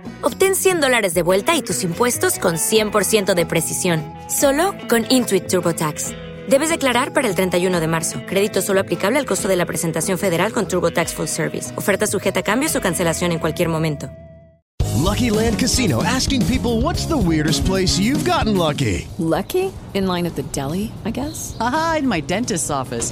Obtén 100 dólares de vuelta y tus impuestos con 100% de precisión. Solo con Intuit TurboTax. Debes declarar para el 31 de marzo. Crédito solo aplicable al costo de la presentación federal con TurboTax Full Service. Oferta sujeta a cambios o cancelación en cualquier momento. Lucky Land Casino asking people what's the weirdest place you've gotten lucky? Lucky? In line at the deli, I guess? Aha, in my dentist's office.